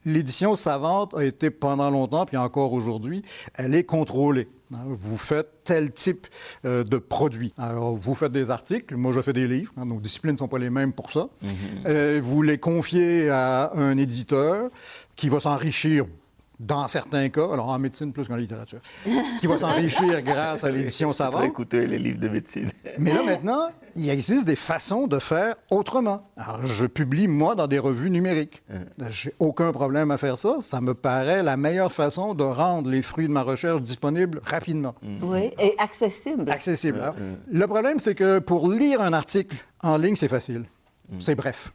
l'édition savante a été pendant longtemps, puis encore aujourd'hui, elle est contrôlée. Hein, vous faites tel type euh, de produit. Alors, vous faites des articles, moi je fais des livres, hein, nos disciplines ne sont pas les mêmes pour ça. Mm-hmm. Euh, vous les confiez à un éditeur qui va s'enrichir dans certains cas, alors en médecine plus qu'en littérature, *laughs* qui va s'enrichir grâce à l'édition savante. écouter les livres de médecine. *laughs* Mais là, maintenant, il existe des façons de faire autrement. Alors, je publie, moi, dans des revues numériques. J'ai aucun problème à faire ça. Ça me paraît la meilleure façon de rendre les fruits de ma recherche disponibles rapidement. Oui, et accessible. Accessible. Alors, le problème, c'est que pour lire un article en ligne, c'est facile. C'est bref.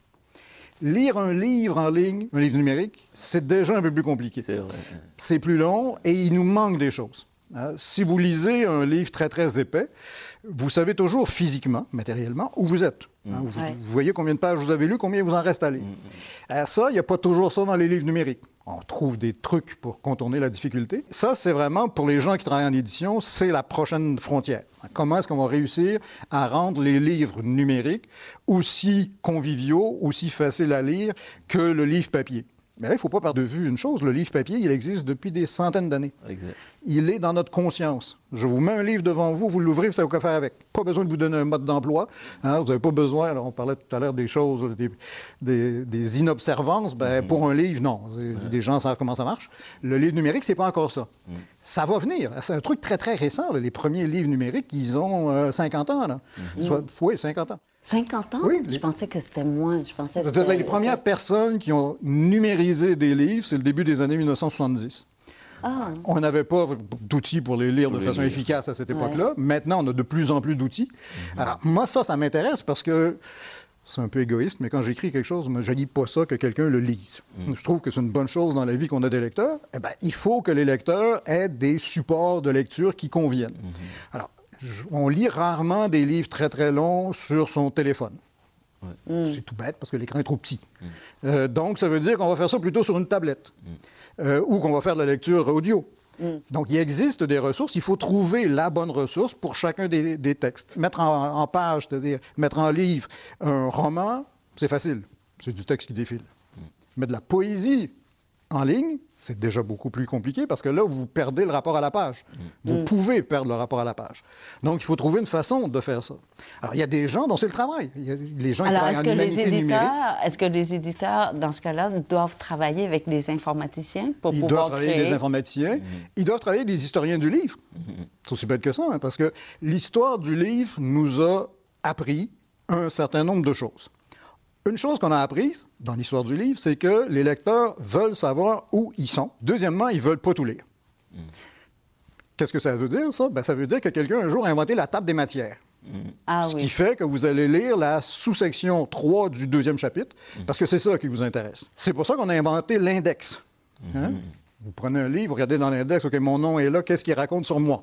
Lire un livre en ligne, un livre numérique, c'est déjà un peu plus compliqué. C'est vrai. C'est plus long et il nous manque des choses. Hein, Si vous lisez un livre très, très épais, vous savez toujours physiquement, matériellement, où vous êtes. Hein, vous, Ouais. vous voyez combien de pages vous avez lu, combien il vous en reste à lire. Alors ça, il n'y a pas toujours ça dans les livres numériques. On trouve des trucs pour contourner la difficulté. Ça, c'est vraiment, pour les gens qui travaillent en édition, c'est la prochaine frontière. Comment est-ce qu'on va réussir à rendre les livres numériques aussi conviviaux, aussi faciles à lire que le livre papier? Mais là, il ne faut pas perdre de vue une chose, le livre papier, il existe depuis des centaines d'années. Il est dans notre conscience. Je vous mets un livre devant vous, vous l'ouvrez, vous savez quoi faire avec. Pas besoin de vous donner un mode d'emploi. hein, vous n'avez pas besoin, alors on parlait tout à l'heure des choses, des, des- des inobservances. Ben, Pour un livre, non. Les gens savent comment ça marche. Le livre numérique, c'est pas encore ça. Ça va venir. C'est un truc très, très récent. là. Les premiers livres numériques, ils ont euh, 50 ans. Là. Soit- oui, 50 ans. 50 ans? Oui, Je pensais que c'était moins. Je pensais que les premières personnes qui ont numérisé des livres, c'est le début des années 1970. Ah, On n'avait pas d'outils pour les lire de les façon lire. efficace à cette époque-là. Maintenant, on a de plus en plus d'outils. Alors, moi, ça, ça m'intéresse parce que c'est un peu égoïste, mais quand j'écris quelque chose, je ne lis pas ça que quelqu'un le lise. Je trouve que c'est une bonne chose dans la vie qu'on a des lecteurs. Eh bien, il faut que les lecteurs aient des supports de lecture qui conviennent. Alors, je- on lit rarement des livres très, très longs sur son téléphone. C'est tout bête parce que l'écran est trop petit. Euh, donc, ça veut dire qu'on va faire ça plutôt sur une tablette euh, ou qu'on va faire de la lecture audio. Donc, il existe des ressources. Il faut trouver la bonne ressource pour chacun des, des textes. Mettre en, en page, c'est-à-dire mettre en livre un roman, c'est facile. C'est du texte qui défile. Mais de la poésie en ligne, c'est déjà beaucoup plus compliqué parce que là, vous perdez le rapport à la page. Vous pouvez perdre le rapport à la page. Donc, il faut trouver une façon de faire ça. Alors, il y a des gens dont c'est le travail. Il y a les gens qui Alors, travaillent est-ce en que, les éditeurs, est-ce que les éditeurs, dans ce cas-là, doivent travailler avec des informaticiens pour Ils doivent travailler avec des informaticiens. Ils doivent travailler avec des historiens du livre. C'est aussi bête que ça, hein, parce que l'histoire du livre nous a appris un certain nombre de choses. Une chose qu'on a apprise dans l'histoire du livre, c'est que les lecteurs veulent savoir où ils sont. Deuxièmement, ils veulent pas tout lire. Qu'est-ce que ça veut dire, ça? Ben, ça veut dire que quelqu'un un jour a inventé la table des matières. Ah Ce oui. qui fait que vous allez lire la sous-section 3 du deuxième chapitre, parce que c'est ça qui vous intéresse. C'est pour ça qu'on a inventé l'index. Hein? Vous prenez un livre, vous regardez dans l'index, OK, mon nom est là, qu'est-ce qu'il raconte sur moi?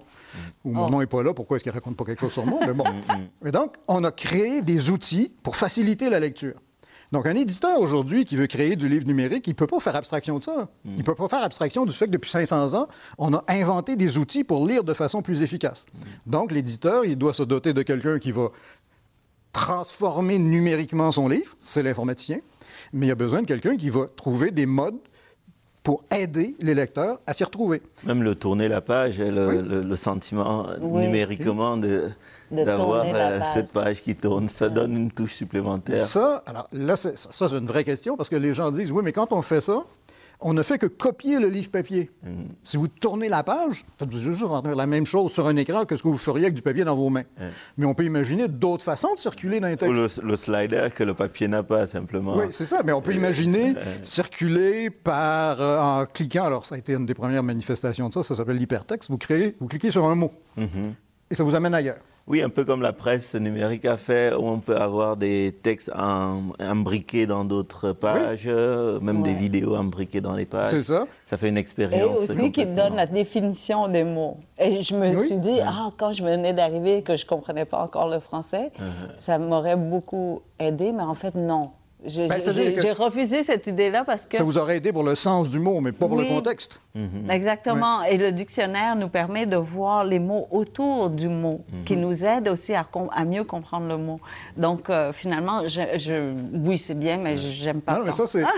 Ou mon Oh. nom n'est pas là, pourquoi est-ce qu'il raconte pas quelque chose sur moi? Mais bon. *laughs* Et donc, on a créé des outils pour faciliter la lecture. Donc, un éditeur aujourd'hui qui veut créer du livre numérique, il ne peut pas faire abstraction de ça. Il ne peut pas faire abstraction du fait que depuis 500 ans, on a inventé des outils pour lire de façon plus efficace. Donc, l'éditeur, il doit se doter de quelqu'un qui va transformer numériquement son livre, c'est l'informaticien, mais il y a besoin de quelqu'un qui va trouver des modes pour aider les lecteurs à s'y retrouver. Même le tourner la page, et le, Oui. le- le sentiment Oui. numériquement de- De d'avoir euh, cette page qui tourne, ça donne une touche supplémentaire. Ça, alors là, c'est- ça, ça, c'est une vraie question parce que les gens disent, oui, mais quand on fait ça, on ne fait que copier le livre papier. Si vous tournez la page, vous êtes juste la même chose sur un écran que ce que vous feriez avec du papier dans vos mains. Mais on peut imaginer d'autres façons de circuler dans les Ou textes. le, le slider que le papier n'a pas, simplement. Oui, c'est ça. Mais on peut imaginer circuler par euh, en cliquant. Alors, ça a été une des premières manifestations de ça. Ça s'appelle l'hypertexte. Vous créez, vous cliquez sur un mot et ça vous amène ailleurs. Oui, un peu comme la presse numérique a fait, où on peut avoir des textes imbriqués dans d'autres pages, euh, même des vidéos imbriquées dans les pages. C'est ça. Ça fait une Et expérience. aussi qui donne la définition des mots. Et je me Oui. suis dit, ah, quand je venais d'arriver, que je ne comprenais pas encore le français, Uh-huh. ça m'aurait beaucoup aidé, mais en fait, non. J'ai Ben, j'ai- que- refusé cette idée-là parce que... Ça vous aurait aidé pour le sens du mot, mais pas pour Oui. le contexte. Exactement. Et le dictionnaire nous permet de voir les mots autour du mot, qui nous aident aussi à, mieux comprendre le mot. Donc, euh, finalement, je, je- oui, c'est bien, mais j'aime pas Non, mais ça, c'est. *laughs*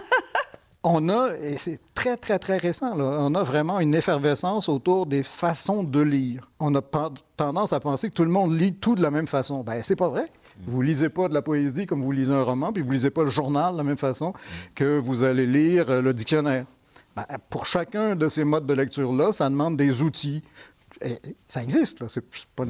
On a, et c'est très, très, très récent, là, on a vraiment une effervescence autour des façons de lire. On a tendance à penser que tout le monde lit tout de la même façon. Ben, c'est pas vrai. Vous lisez pas de la poésie comme vous lisez un roman, puis vous lisez pas le journal de la même façon que vous allez lire euh, le dictionnaire. Ben, pour chacun de ces modes de lecture-là, ça demande des outils. ça existe, ce n'est pas,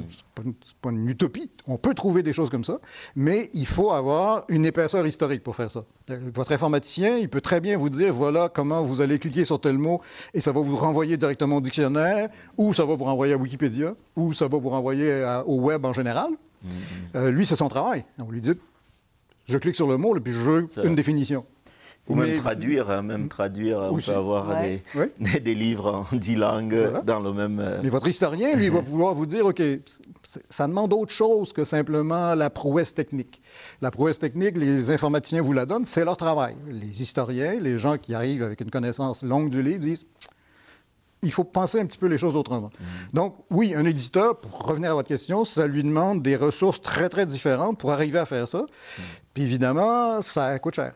pas, une utopie. On peut trouver des choses comme ça, mais il faut avoir une épaisseur historique pour faire ça. Euh, votre informaticien, il peut très bien vous dire, voilà comment vous allez cliquer sur tel mot et ça va vous renvoyer directement au dictionnaire, ou ça va vous renvoyer à Wikipédia, ou ça va vous renvoyer au web en général. Mm-hmm. Euh, lui, c'est son travail. On lui dit, je clique sur le mot, puis je veux une définition. Ou même traduire, hein, même traduire, on peut avoir *laughs* des, livres en dix langues dans le même... Euh, Mais votre historien, lui, va vouloir vous dire, OK, ça demande autre chose que simplement la prouesse technique. La prouesse technique, les informaticiens vous la donnent, c'est leur travail. Les historiens, les gens qui arrivent avec une connaissance longue du livre disent, il faut penser un petit peu les choses autrement. Donc, oui, un éditeur, pour revenir à votre question, ça lui demande des ressources très, très différentes pour arriver à faire ça. Puis évidemment, ça coûte cher.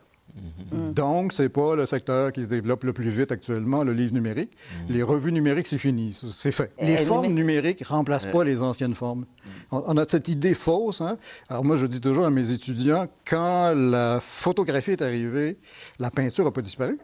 Donc, ce n'est pas le secteur qui se développe le plus vite actuellement, le livre numérique. Les revues numériques, c'est fini, c'est fait. les formes numériques ne remplacent pas les anciennes formes. On, a cette idée fausse. Hein. Alors moi, je dis toujours à mes étudiants, quand la photographie est arrivée, la peinture n'a pas disparu.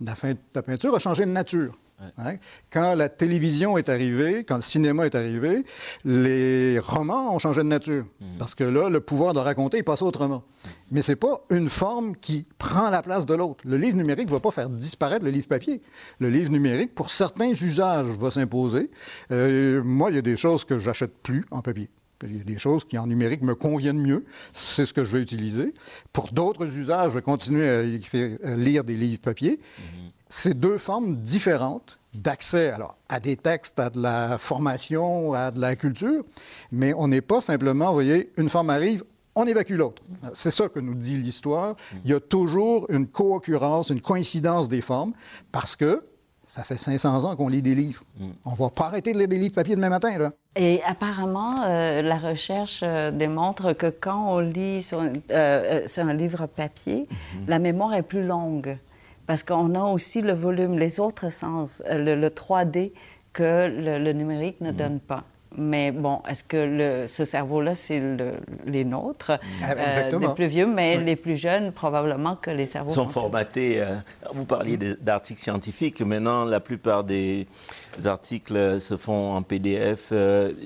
La, la peinture a changé de nature. Hein? Quand la télévision est arrivée, quand le cinéma est arrivé, les romans ont changé de nature. Mhm. Parce que là, le pouvoir de raconter est passé autrement. Mais ce n'est pas une forme qui prend la place de l'autre. Le livre numérique ne va pas faire disparaître le livre papier. Le livre numérique, pour certains usages, va s'imposer. Euh, moi, il y a des choses que j'achète plus en papier. Il y a des choses qui en numérique me conviennent mieux. C'est ce que je vais utiliser. Pour d'autres usages, je vais continuer à, lire des livres papier. Mhm c'est deux formes différentes d'accès alors, à des textes, à de la formation, à de la culture, mais on n'est pas simplement, vous voyez, une forme arrive, on évacue l'autre. C'est ça que nous dit l'histoire. Il y a toujours une co-occurrence, une coïncidence des formes, parce que ça fait 500 ans qu'on lit des livres. On ne va pas arrêter de lire des livres papier demain matin. Là. Et apparemment, euh, la recherche euh, démontre que quand on lit sur, euh, un livre papier, mhm. la mémoire est plus longue parce qu'on a aussi le volume, les autres sens, euh, le, 3D que le, numérique ne mm. donne pas. Mais bon, est-ce que le, ce cerveau-là, c'est les nôtres, ah, euh, les plus vieux, mais les plus jeunes, probablement que les cerveaux sont formatés. Euh, vous parliez d'articles scientifiques. Maintenant, la plupart des articles se font en PDF.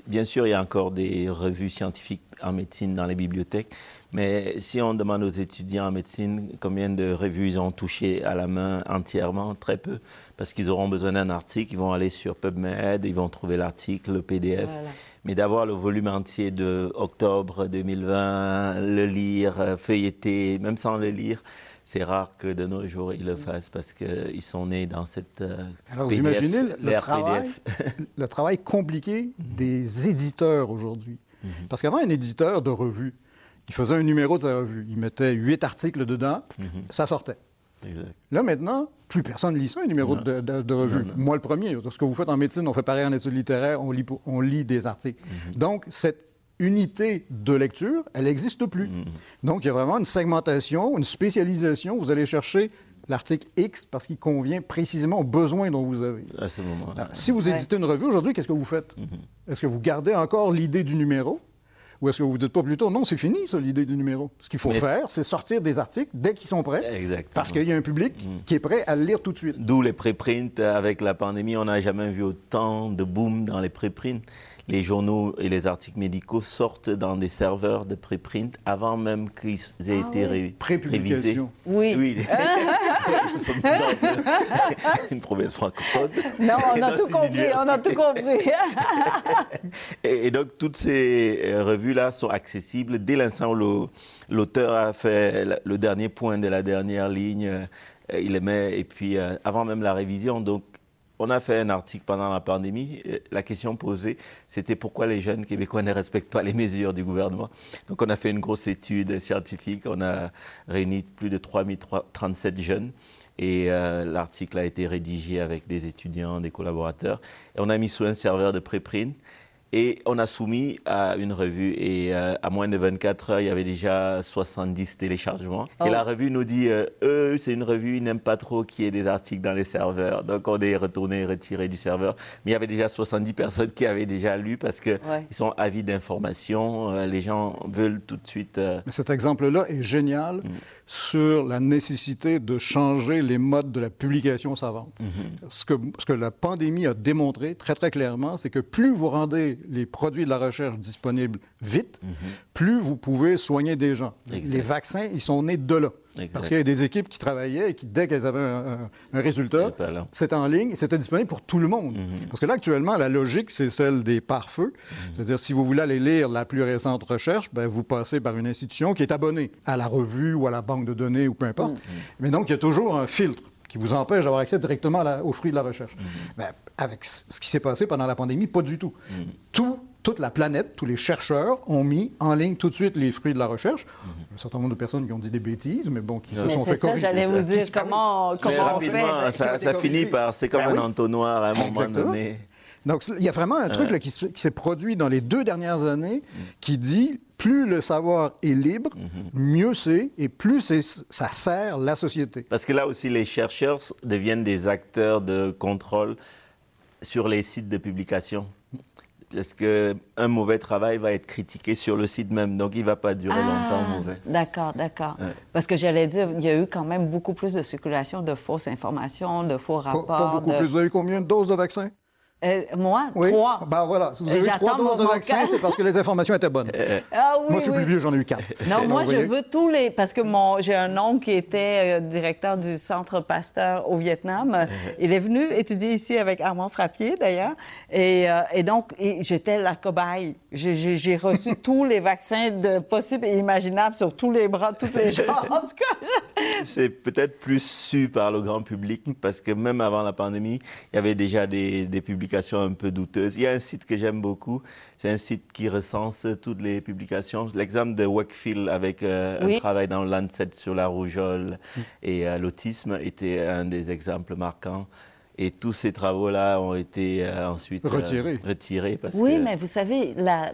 bien sûr, il y a encore des revues scientifiques en médecine dans les bibliothèques, mais si on demande aux étudiants en médecine combien de revues ils ont touché à la main entièrement, très peu, parce qu'ils auront besoin d'un article, ils vont aller sur PubMed, ils vont trouver l'article, le PDF. Mais d'avoir le volume entier de octobre 2020, le lire, euh, feuilleter, même sans le lire, c'est rare que de nos jours ils le mm. fassent parce qu'ils sont nés dans cette. Euh, Alors vous imaginez le, travail, *laughs* le travail compliqué des éditeurs aujourd'hui. Mm-hmm. Parce qu'avant, un éditeur de revue, il faisait un numéro de sa revue. Il mettait huit articles dedans, mhm. ça sortait. Là, maintenant, plus personne lit ça, un numéro de, revue. Moi, le premier. Ce que vous faites en médecine, on fait pareil en études littéraires, on lit, on lit des articles. Mhm. Donc, cette unité de lecture, elle n'existe plus. Mhm. Donc, il y a vraiment une segmentation, une spécialisation. Vous allez chercher l'article X parce qu'il convient précisément aux besoins dont vous avez. À ce moment. Si vous éditez une revue aujourd'hui, qu'est-ce que vous faites? Est-ce que vous gardez encore l'idée du numéro? Ou est-ce que vous ne dites pas plutôt, non, c'est fini, ça, l'idée du numéro? Ce qu'il faut faire, c'est sortir des articles dès qu'ils sont prêts. Exactement. Parce qu'il y a un public mm. qui est prêt à le lire tout de suite. D'où les préprints. Avec la pandémie, on n'a jamais vu autant de boom dans les préprints les journaux et les articles médicaux sortent dans des serveurs de préprint avant même qu'ils aient ah été oui. révisés. Oui. oui. *laughs* Nous sommes dans *laughs* une promesse francophone. Non, on a tout compris, on a tout compris. *laughs* et, donc, toutes ces euh, revues-là sont accessibles dès l'instant où l'auteur a fait le dernier point de la dernière ligne. Euh, il les met, et puis euh, avant même la révision. Donc, on a fait un article pendant la pandémie. La question posée, c'était pourquoi les jeunes Québécois ne respectent pas les mesures du gouvernement. Donc, on a fait une grosse étude scientifique. On a réuni plus de 3037 jeunes. Et euh, l'article a été rédigé avec des étudiants, des collaborateurs. Et on a mis sous un serveur de préprint. Et on a soumis à une revue et euh, à moins de 24 heures, il y avait déjà 70 téléchargements. Et oh. la revue nous dit, euh, eux, c'est une revue, ils n'aiment pas trop qu'il y ait des articles dans les serveurs. Donc on est retourné, retiré du serveur. Mais il y avait déjà 70 personnes qui avaient déjà lu parce qu'ils sont avides d'informations. Euh, les gens veulent tout de suite... Cet exemple-là est génial. Mm. Sur la nécessité de changer les modes de la publication savante. Mhm. ce, que, ce que la pandémie a démontré très, très clairement, c'est que plus vous rendez les produits de la recherche disponibles vite, plus vous pouvez soigner des gens. Mhm. Exact. Les vaccins, ils sont nés de là. Exact. Parce qu'il y a des équipes qui travaillaient et qui, dès qu'elles avaient un, résultat, c'était en ligne, c'était disponible pour tout le monde. Parce que là, actuellement, la logique, c'est celle des pare-feux. C'est-à-dire, si vous voulez aller lire la plus récente recherche, ben, vous passez par une institution qui est abonnée à la revue ou à la banque de données ou peu importe. Mais donc, il y a toujours un filtre qui vous empêche d'avoir accès directement la- aux fruits de la recherche. Ben, avec ce qui s'est passé pendant la pandémie, pas du tout. Tout- toute la planète, tous les chercheurs ont mis en ligne tout de suite les fruits de la recherche. Un certain nombre de personnes qui ont dit des bêtises, mais bon, qui se sont c'est fait ça, corriger. j'allais vous dire comment, comment on fait? ça, finit par. C'est comme Ben un oui. entonnoir à un moment Exactement. donné. Donc, il y a vraiment un truc là, qui, se- qui s'est produit dans les deux dernières années qui dit plus le savoir est libre, mieux c'est, et plus ça sert la société. Parce que là aussi, les chercheurs deviennent des acteurs de contrôle sur les sites de publication. Parce qu'un mauvais travail va être critiqué sur le site même, donc il ne va pas durer longtemps Ah, mauvais. D'accord, d'accord. Ouais. Parce que j'allais dire, il y a eu quand même beaucoup plus de circulation de fausses informations, de faux Pas, rapports. pas beaucoup de- plus. Vous avez combien de doses de vaccin? Euh, moi, Oui. trois. Ben voilà. Si vous avez eu trois doses de vaccin, c'est parce que les informations étaient bonnes. Ah oui, Moi, je suis oui. plus vieux, j'en ai eu quatre. Non, moi, je voyez, veux tous les. Parce que mon, j'ai un oncle qui était euh, directeur du Centre Pasteur au Vietnam. Il est venu étudier ici avec Armand Frappier, d'ailleurs. Et, euh, et donc, et j'étais la cobaye. J'ai, reçu *laughs* tous les vaccins de possibles et imaginables sur tous les bras, tous les gens. En tout cas, C'est peut-être plus su par le grand public parce que même avant la pandémie, il y avait déjà des, des publications un peu douteuses. Il y a un site que j'aime beaucoup, c'est un site qui recense toutes les publications. L'exemple de Wakefield avec euh, Oui. un travail dans le Lancet sur la rougeole et euh, l'autisme était un des exemples marquants. Et tous ces travaux-là ont été euh, ensuite euh, Retirés. retirés parce oui, que mais vous savez, la,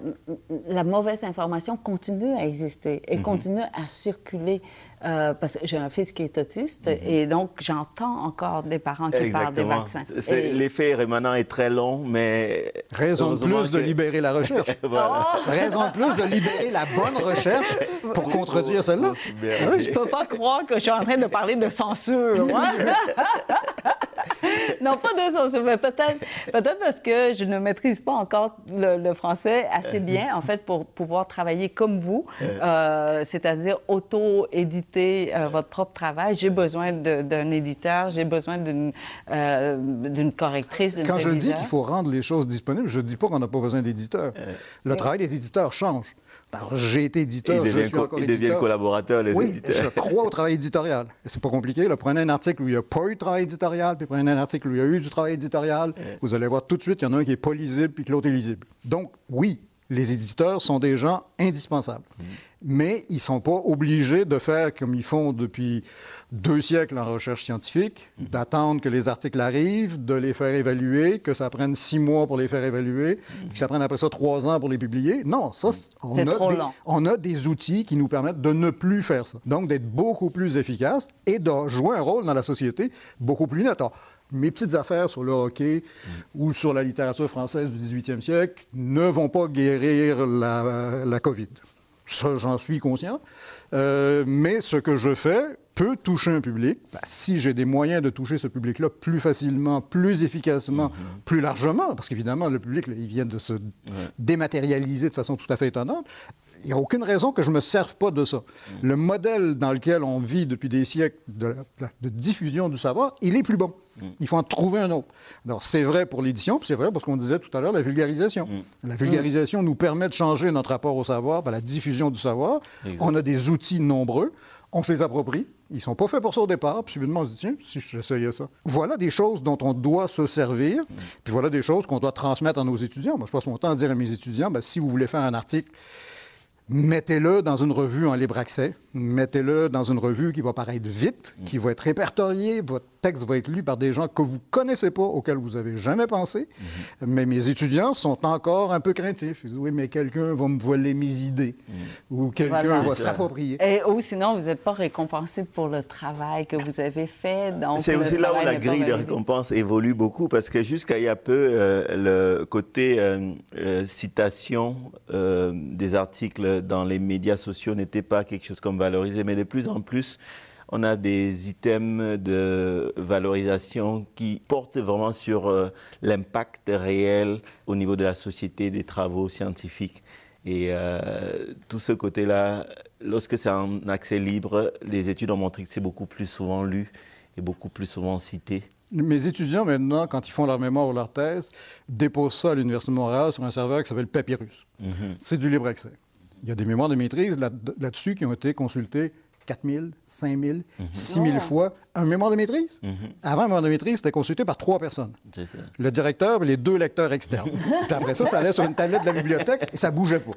la mauvaise information continue à exister et continue à circuler. euh, parce que j'ai un fils qui est autiste et donc j'entends encore des parents qui parlent des vaccins. Et- L'effet rémanent est très long, mais Raison de plus de libérer la recherche. *laughs* Voilà. Raison de plus de libérer la bonne recherche pour contredire celle-là. Je peux pas croire que je suis en train de parler de censure. moi. *laughs* non, pas de censure, mais peut-être peut parce que je ne maîtrise pas encore le, le français assez bien, en fait, pour pouvoir travailler comme vous, euh, c'est-à-dire auto-éditer euh, votre propre travail. J'ai besoin d'un éditeur, j'ai besoin d'une euh, d'une correctrice, Quand je dis qu'il faut rendre les choses disponibles, je ne dis pas qu'on n'a pas besoin d'éditeurs. Le travail des éditeurs change. Alors, j'ai été éditeur, je suis co- encore il devient collaborateur, les Oui, éditeurs. je crois au travail éditorial. C'est pas compliqué. Là, prenez un article où il n'y a pas eu de travail éditorial, puis prenez un article où il y a eu du travail éditorial. Vous allez voir tout de suite, il y en a un qui est pas lisible, puis que l'autre est lisible. Donc, oui, les éditeurs sont des gens indispensables. Mais ils ne sont pas obligés de faire comme ils font depuis deux siècles en recherche scientifique, d'attendre que les articles arrivent, de les faire évaluer, que ça prenne six mois pour les faire évaluer, puis que ça prenne après ça trois ans pour les publier. Non, ça, c'est- on a trop des- long. on a des outils qui nous permettent de ne plus faire ça. Donc, d'être beaucoup plus efficace et de jouer un rôle dans la société beaucoup plus net. Alors, mes petites affaires sur le hockey ou sur la littérature française du 18e siècle ne vont pas guérir la, la COVID. Ça, j'en suis conscient. Euh, mais ce que je fais peut toucher un public. Ben, si j'ai des moyens de toucher ce public-là plus facilement, plus efficacement, plus largement, parce qu'évidemment, le public, là, il vient de se dématérialiser de façon tout à fait étonnante, il n'y a aucune raison que je ne me serve pas de ça. Le modèle dans lequel on vit depuis des siècles de, la- de diffusion du savoir, il est plus bon. Il faut en trouver un autre. Alors, c'est vrai pour l'édition, puis c'est vrai parce qu'on disait tout à l'heure la vulgarisation. La vulgarisation nous permet de changer notre rapport au savoir par la diffusion du savoir. On a des outils nombreux. On se les approprie. Ils ne sont pas faits pour ça au départ. Puis subitement, on se dit, tiens, si j'essayais ça. Voilà des choses dont on doit se servir. Puis voilà des choses qu'on doit transmettre à nos étudiants. Moi, je passe mon temps à dire à mes étudiants, ben, si vous voulez faire un article Mettez-le dans une revue en libre accès. Mettez-le dans une revue qui va paraître vite, qui va être répertoriée. Votre texte va être lu par des gens que vous ne connaissez pas, auxquels vous n'avez jamais pensé. Mais mes étudiants sont encore un peu craintifs. Ils disent Oui, mais quelqu'un va me voler mes idées. Ou quelqu'un Voilà. va s'approprier. Et, ou sinon, vous n'êtes pas récompensé pour le travail que vous avez fait. C'est aussi là où la grille de récompense évolue beaucoup parce que jusqu'à il y a peu, euh, le côté euh, euh, citation euh, des articles dans les médias sociaux n'était pas quelque chose comme valorisé, mais de plus en plus, on a des items de valorisation qui portent vraiment sur euh, l'impact réel au niveau de la société des travaux scientifiques. Et euh, tout ce côté-là, lorsque c'est en accès libre, les études ont montré que c'est beaucoup plus souvent lu et beaucoup plus souvent cité. Mes étudiants, maintenant, quand ils font leur mémoire ou leur thèse, déposent ça à l'Université de Montréal sur un serveur qui s'appelle Papyrus. Mhm. C'est du libre accès. Il y a des mémoires de maîtrise là-dessus qui ont été consultés 4 000, 5 000, 6 000 fois un mémoire de maîtrise. Mhm. Avant, un mémoire de maîtrise, c'était consulté par trois personnes. Le directeur et les deux lecteurs externes. *laughs* Puis après ça, ça allait sur une tablette de la bibliothèque et ça bougeait pas.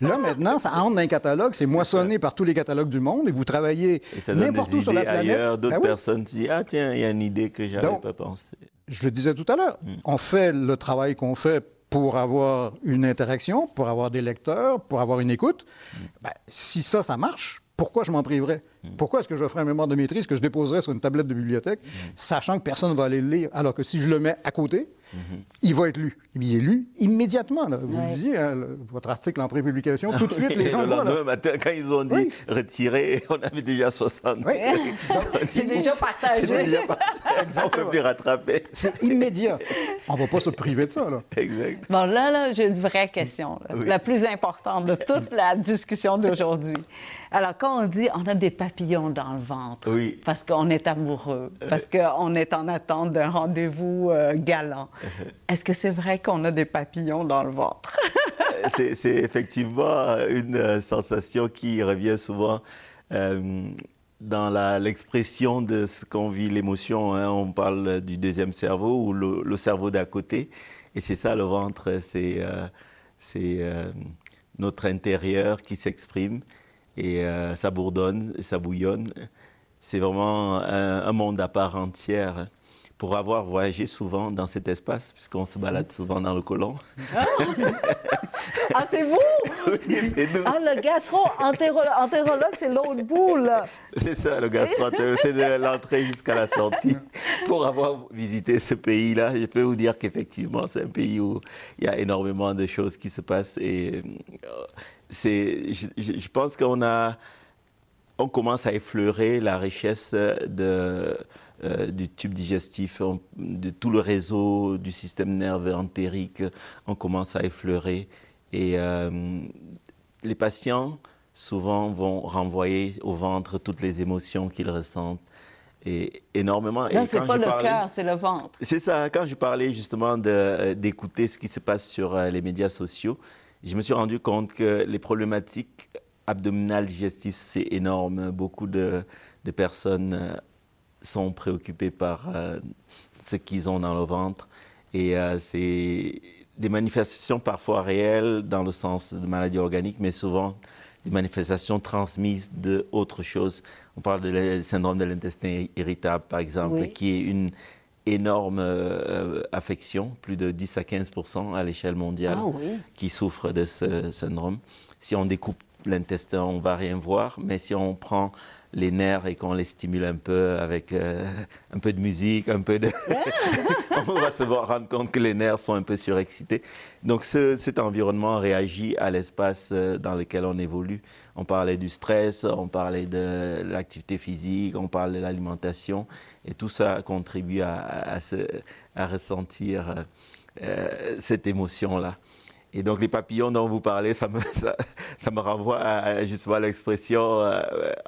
Là, maintenant, ça entre dans un catalogue, c'est moissonné par tous les catalogues du monde et vous travaillez n'importe où sur la planète. Ailleurs, d'autres ben personnes disent Ah, tiens, il y a une idée que j'avais pas pensé. Je le disais tout à l'heure. Mm. On fait le travail qu'on fait pour avoir une interaction, pour avoir des lecteurs, pour avoir une écoute. Ben, si ça, ça marche, pourquoi je m'en priverais? Hmm. Pourquoi est-ce que je ferais un mémoire de maîtrise que je déposerais sur une tablette de bibliothèque, hmm. sachant que personne ne va aller le lire, alors que si je le mets à côté, il va être lu. Il est lu immédiatement. Vous le disiez, hein, votre article en prépublication, tout de *laughs* suite, les gens le voient. Le matin, quand ils ont dit retirer, *laughs* on avait déjà 60. *laughs* C'est déjà partagé. C'est déjà partagé. on ne peut plus rattraper. C'est immédiat. On ne va pas se priver de ça. Là. Exact. Bon, là, là j'ai une vraie question, la plus importante de toute la discussion d'aujourd'hui. Alors, quand on dit on a des papillons dans le ventre, parce qu'on est amoureux, parce qu'on est en attente d'un rendez-vous euh, galant, *laughs* est-ce que c'est vrai qu'on a des papillons dans le ventre? *laughs* c'est effectivement une euh, sensation qui revient souvent. Euh, dans l'expression de ce qu'on vit, l'émotion, hein. on parle du deuxième cerveau ou le, cerveau d'à côté. Et c'est ça, le ventre, c'est euh, notre intérieur qui s'exprime et ça bourdonne, ça bouillonne. C'est vraiment un, un, monde à part entière pour avoir voyagé souvent dans cet espace, puisqu'on se balade souvent dans le colon. *laughs* ah, c'est vous? Oui, c'est nous. Ah, le gastro-entérologue, c'est l'autre boule. C'est ça, le gastro-entérologue, c'est de l'entrée jusqu'à la sortie. Pour avoir visité ce pays-là, je peux vous dire qu'effectivement, c'est un pays où il y a énormément de choses qui se passent. Et euh, c'est, je, je pense qu'on a, on commence à effleurer la richesse de euh, du tube digestif, de tout le réseau du système nerveux entérique, on commence à effleurer. Et euh, les patients, souvent, vont renvoyer au ventre toutes les émotions qu'ils ressentent. Et énormément. Non, c'est pas le cœur, c'est le ventre. C'est ça. Quand je parlais justement euh, d'écouter ce qui se passe sur les médias sociaux, je me suis rendu compte que les problématiques abdominales digestives, c'est énorme. Beaucoup de, de personnes sont préoccupés par euh, ce qu'ils ont dans le ventre. Et euh, c'est des manifestations parfois réelles dans le sens de maladies organiques, mais souvent des manifestations transmises d'autres choses. On parle du syndrome de l'intestin irritable, par exemple, qui est une énorme euh, affection, plus de 10 à 15% à l'échelle mondiale, ah qui souffrent de ce syndrome. Si on découpe l'intestin, on va rien voir, mais si on prend les nerfs et qu'on les stimule un peu avec euh, un peu de musique, un peu de... *laughs* on va se rendre compte que les nerfs sont un peu surexcités. Donc cet environnement réagit à l'espace euh, dans lequel on évolue. On parlait du stress, on parlait de l'activité physique, on parle de l'alimentation, et tout ça contribue à, à, ressentir euh, cette émotion-là. Et donc les papillons dont vous parlez, ça me, ça, me renvoie à, justement l'expression euh,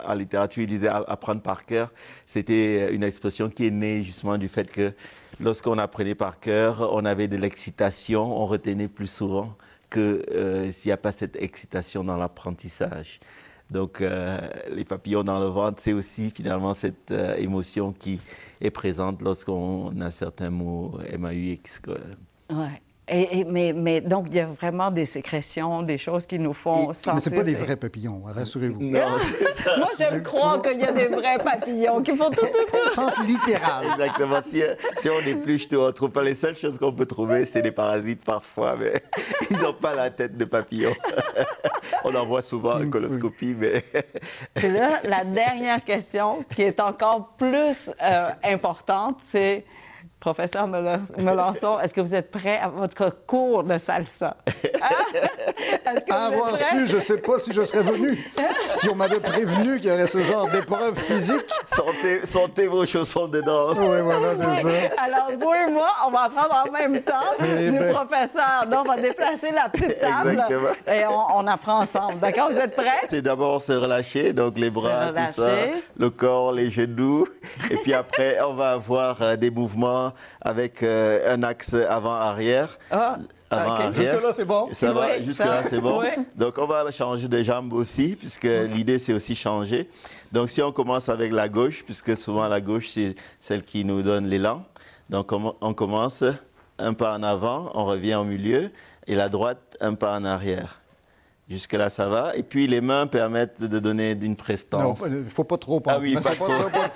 en littérature, il disait apprendre par cœur. C'était une expression qui est née justement du fait que lorsqu'on apprenait par cœur, on avait de l'excitation, on retenait plus souvent que euh, s'il n'y a pas cette excitation dans l'apprentissage. Donc euh, les papillons dans le ventre, c'est aussi finalement cette émotion qui est présente lorsqu'on a certains mots MAUX. Ouais mais, mais, donc, il y a vraiment des sécrétions, des choses qui nous font sentir... Mais ce pas des vrais papillons, hein, rassurez-vous. Non, *laughs* Moi, j'aime croire qu'il y a des vrais papillons qui font tout, *laughs* tout, tout. sens littéral. Exactement. Si, si on épluche tout, on trouve pas les seules choses qu'on peut trouver, c'est des parasites parfois, mais *laughs* ils n'ont pas la tête de papillon. on en voit souvent en coloscopie, mais... Et là, la dernière question, qui est encore plus euh, importante, c'est Professeur Melançon, est-ce que vous êtes prêt à votre cours de salsa? Que êtes avoir su, je ne sais pas si je serais venu. Si on m'avait prévenu qu'il y aurait ce genre d'épreuve physique. Sentez, sentez vos chaussons de danse. Oui, voilà, c'est ça. Alors, vous et moi, on va apprendre en même temps Eh du ben. professeur. Donc, on va déplacer la petite table Exactement. et on, on apprend ensemble. D'accord? Vous êtes prêts? C'est d'abord se relâcher, donc les bras, tout ça, le corps, les genoux. Et puis après, on va avoir euh, des mouvements avec euh, un axe avant-arrière. Ah, Avant-arrière. ok. Jusque-là, c'est bon? Ça va, jusque-là, c'est bon. Donc, on va changer de jambe aussi, puisque l'idée, c'est aussi changer. Donc, si on commence avec la gauche, puisque souvent la gauche, c'est celle qui nous donne l'élan. Donc, on, on commence un pas en avant, on revient au milieu, et la droite, un pas en arrière. Jusque-là, ça va. Et puis, les mains permettent de donner une Non, prestance. il ne faut pas trop Ah oui, pas pas, trop. pas, pas, ma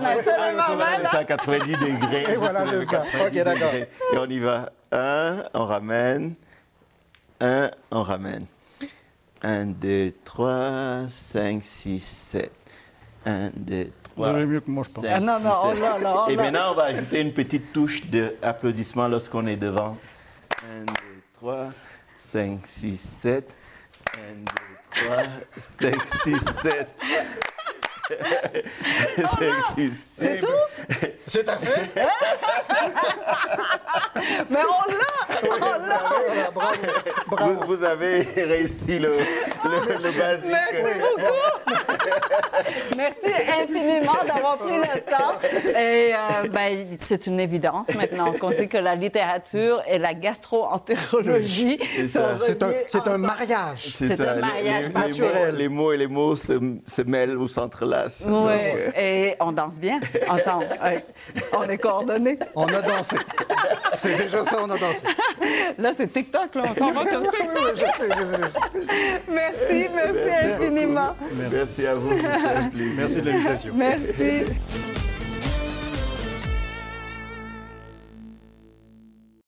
main, ma main. C'est à 90 degrés. Et voilà, c'est ça. 90 OK, d'accord. Et on y va. Un, on ramène. Un, on ramène. Un, deux, trois, cinq, six, sept. Un, deux, Vous trois. allez mieux que moi, je pense. cinq, Ah non, non, six, oh sept. là là, oh Et là. maintenant, on va ajouter une petite touche d'applaudissement lorsqu'on est devant. Un, deux, trois, 67 and *laughs* 67. oh c'est tout? C'est assez? Hein? Mais on l'a On l'a. Vous, avez réussi le, le, oh, basique. Merci beaucoup Merci infiniment d'avoir pris le temps. Et euh, ben, c'est une évidence maintenant qu'on sait que la littérature et la gastro-entérologie sont C'est un, mariage. C'est un mariage les, naturel. Les mots, les mots, se, se mêlent ou s'entrelacent. Oui, Donc, euh, et on danse bien ensemble. *laughs* Ouais. On est coordonnés. On a dansé. C'est déjà ça, on a dansé. Là, c'est TikTok, là. On s'en va sur TikTok. oui, je sais, je sais. je sais. Merci, merci infiniment. Merci à vous, c'était un plaisir. Merci de l'invitation. Merci.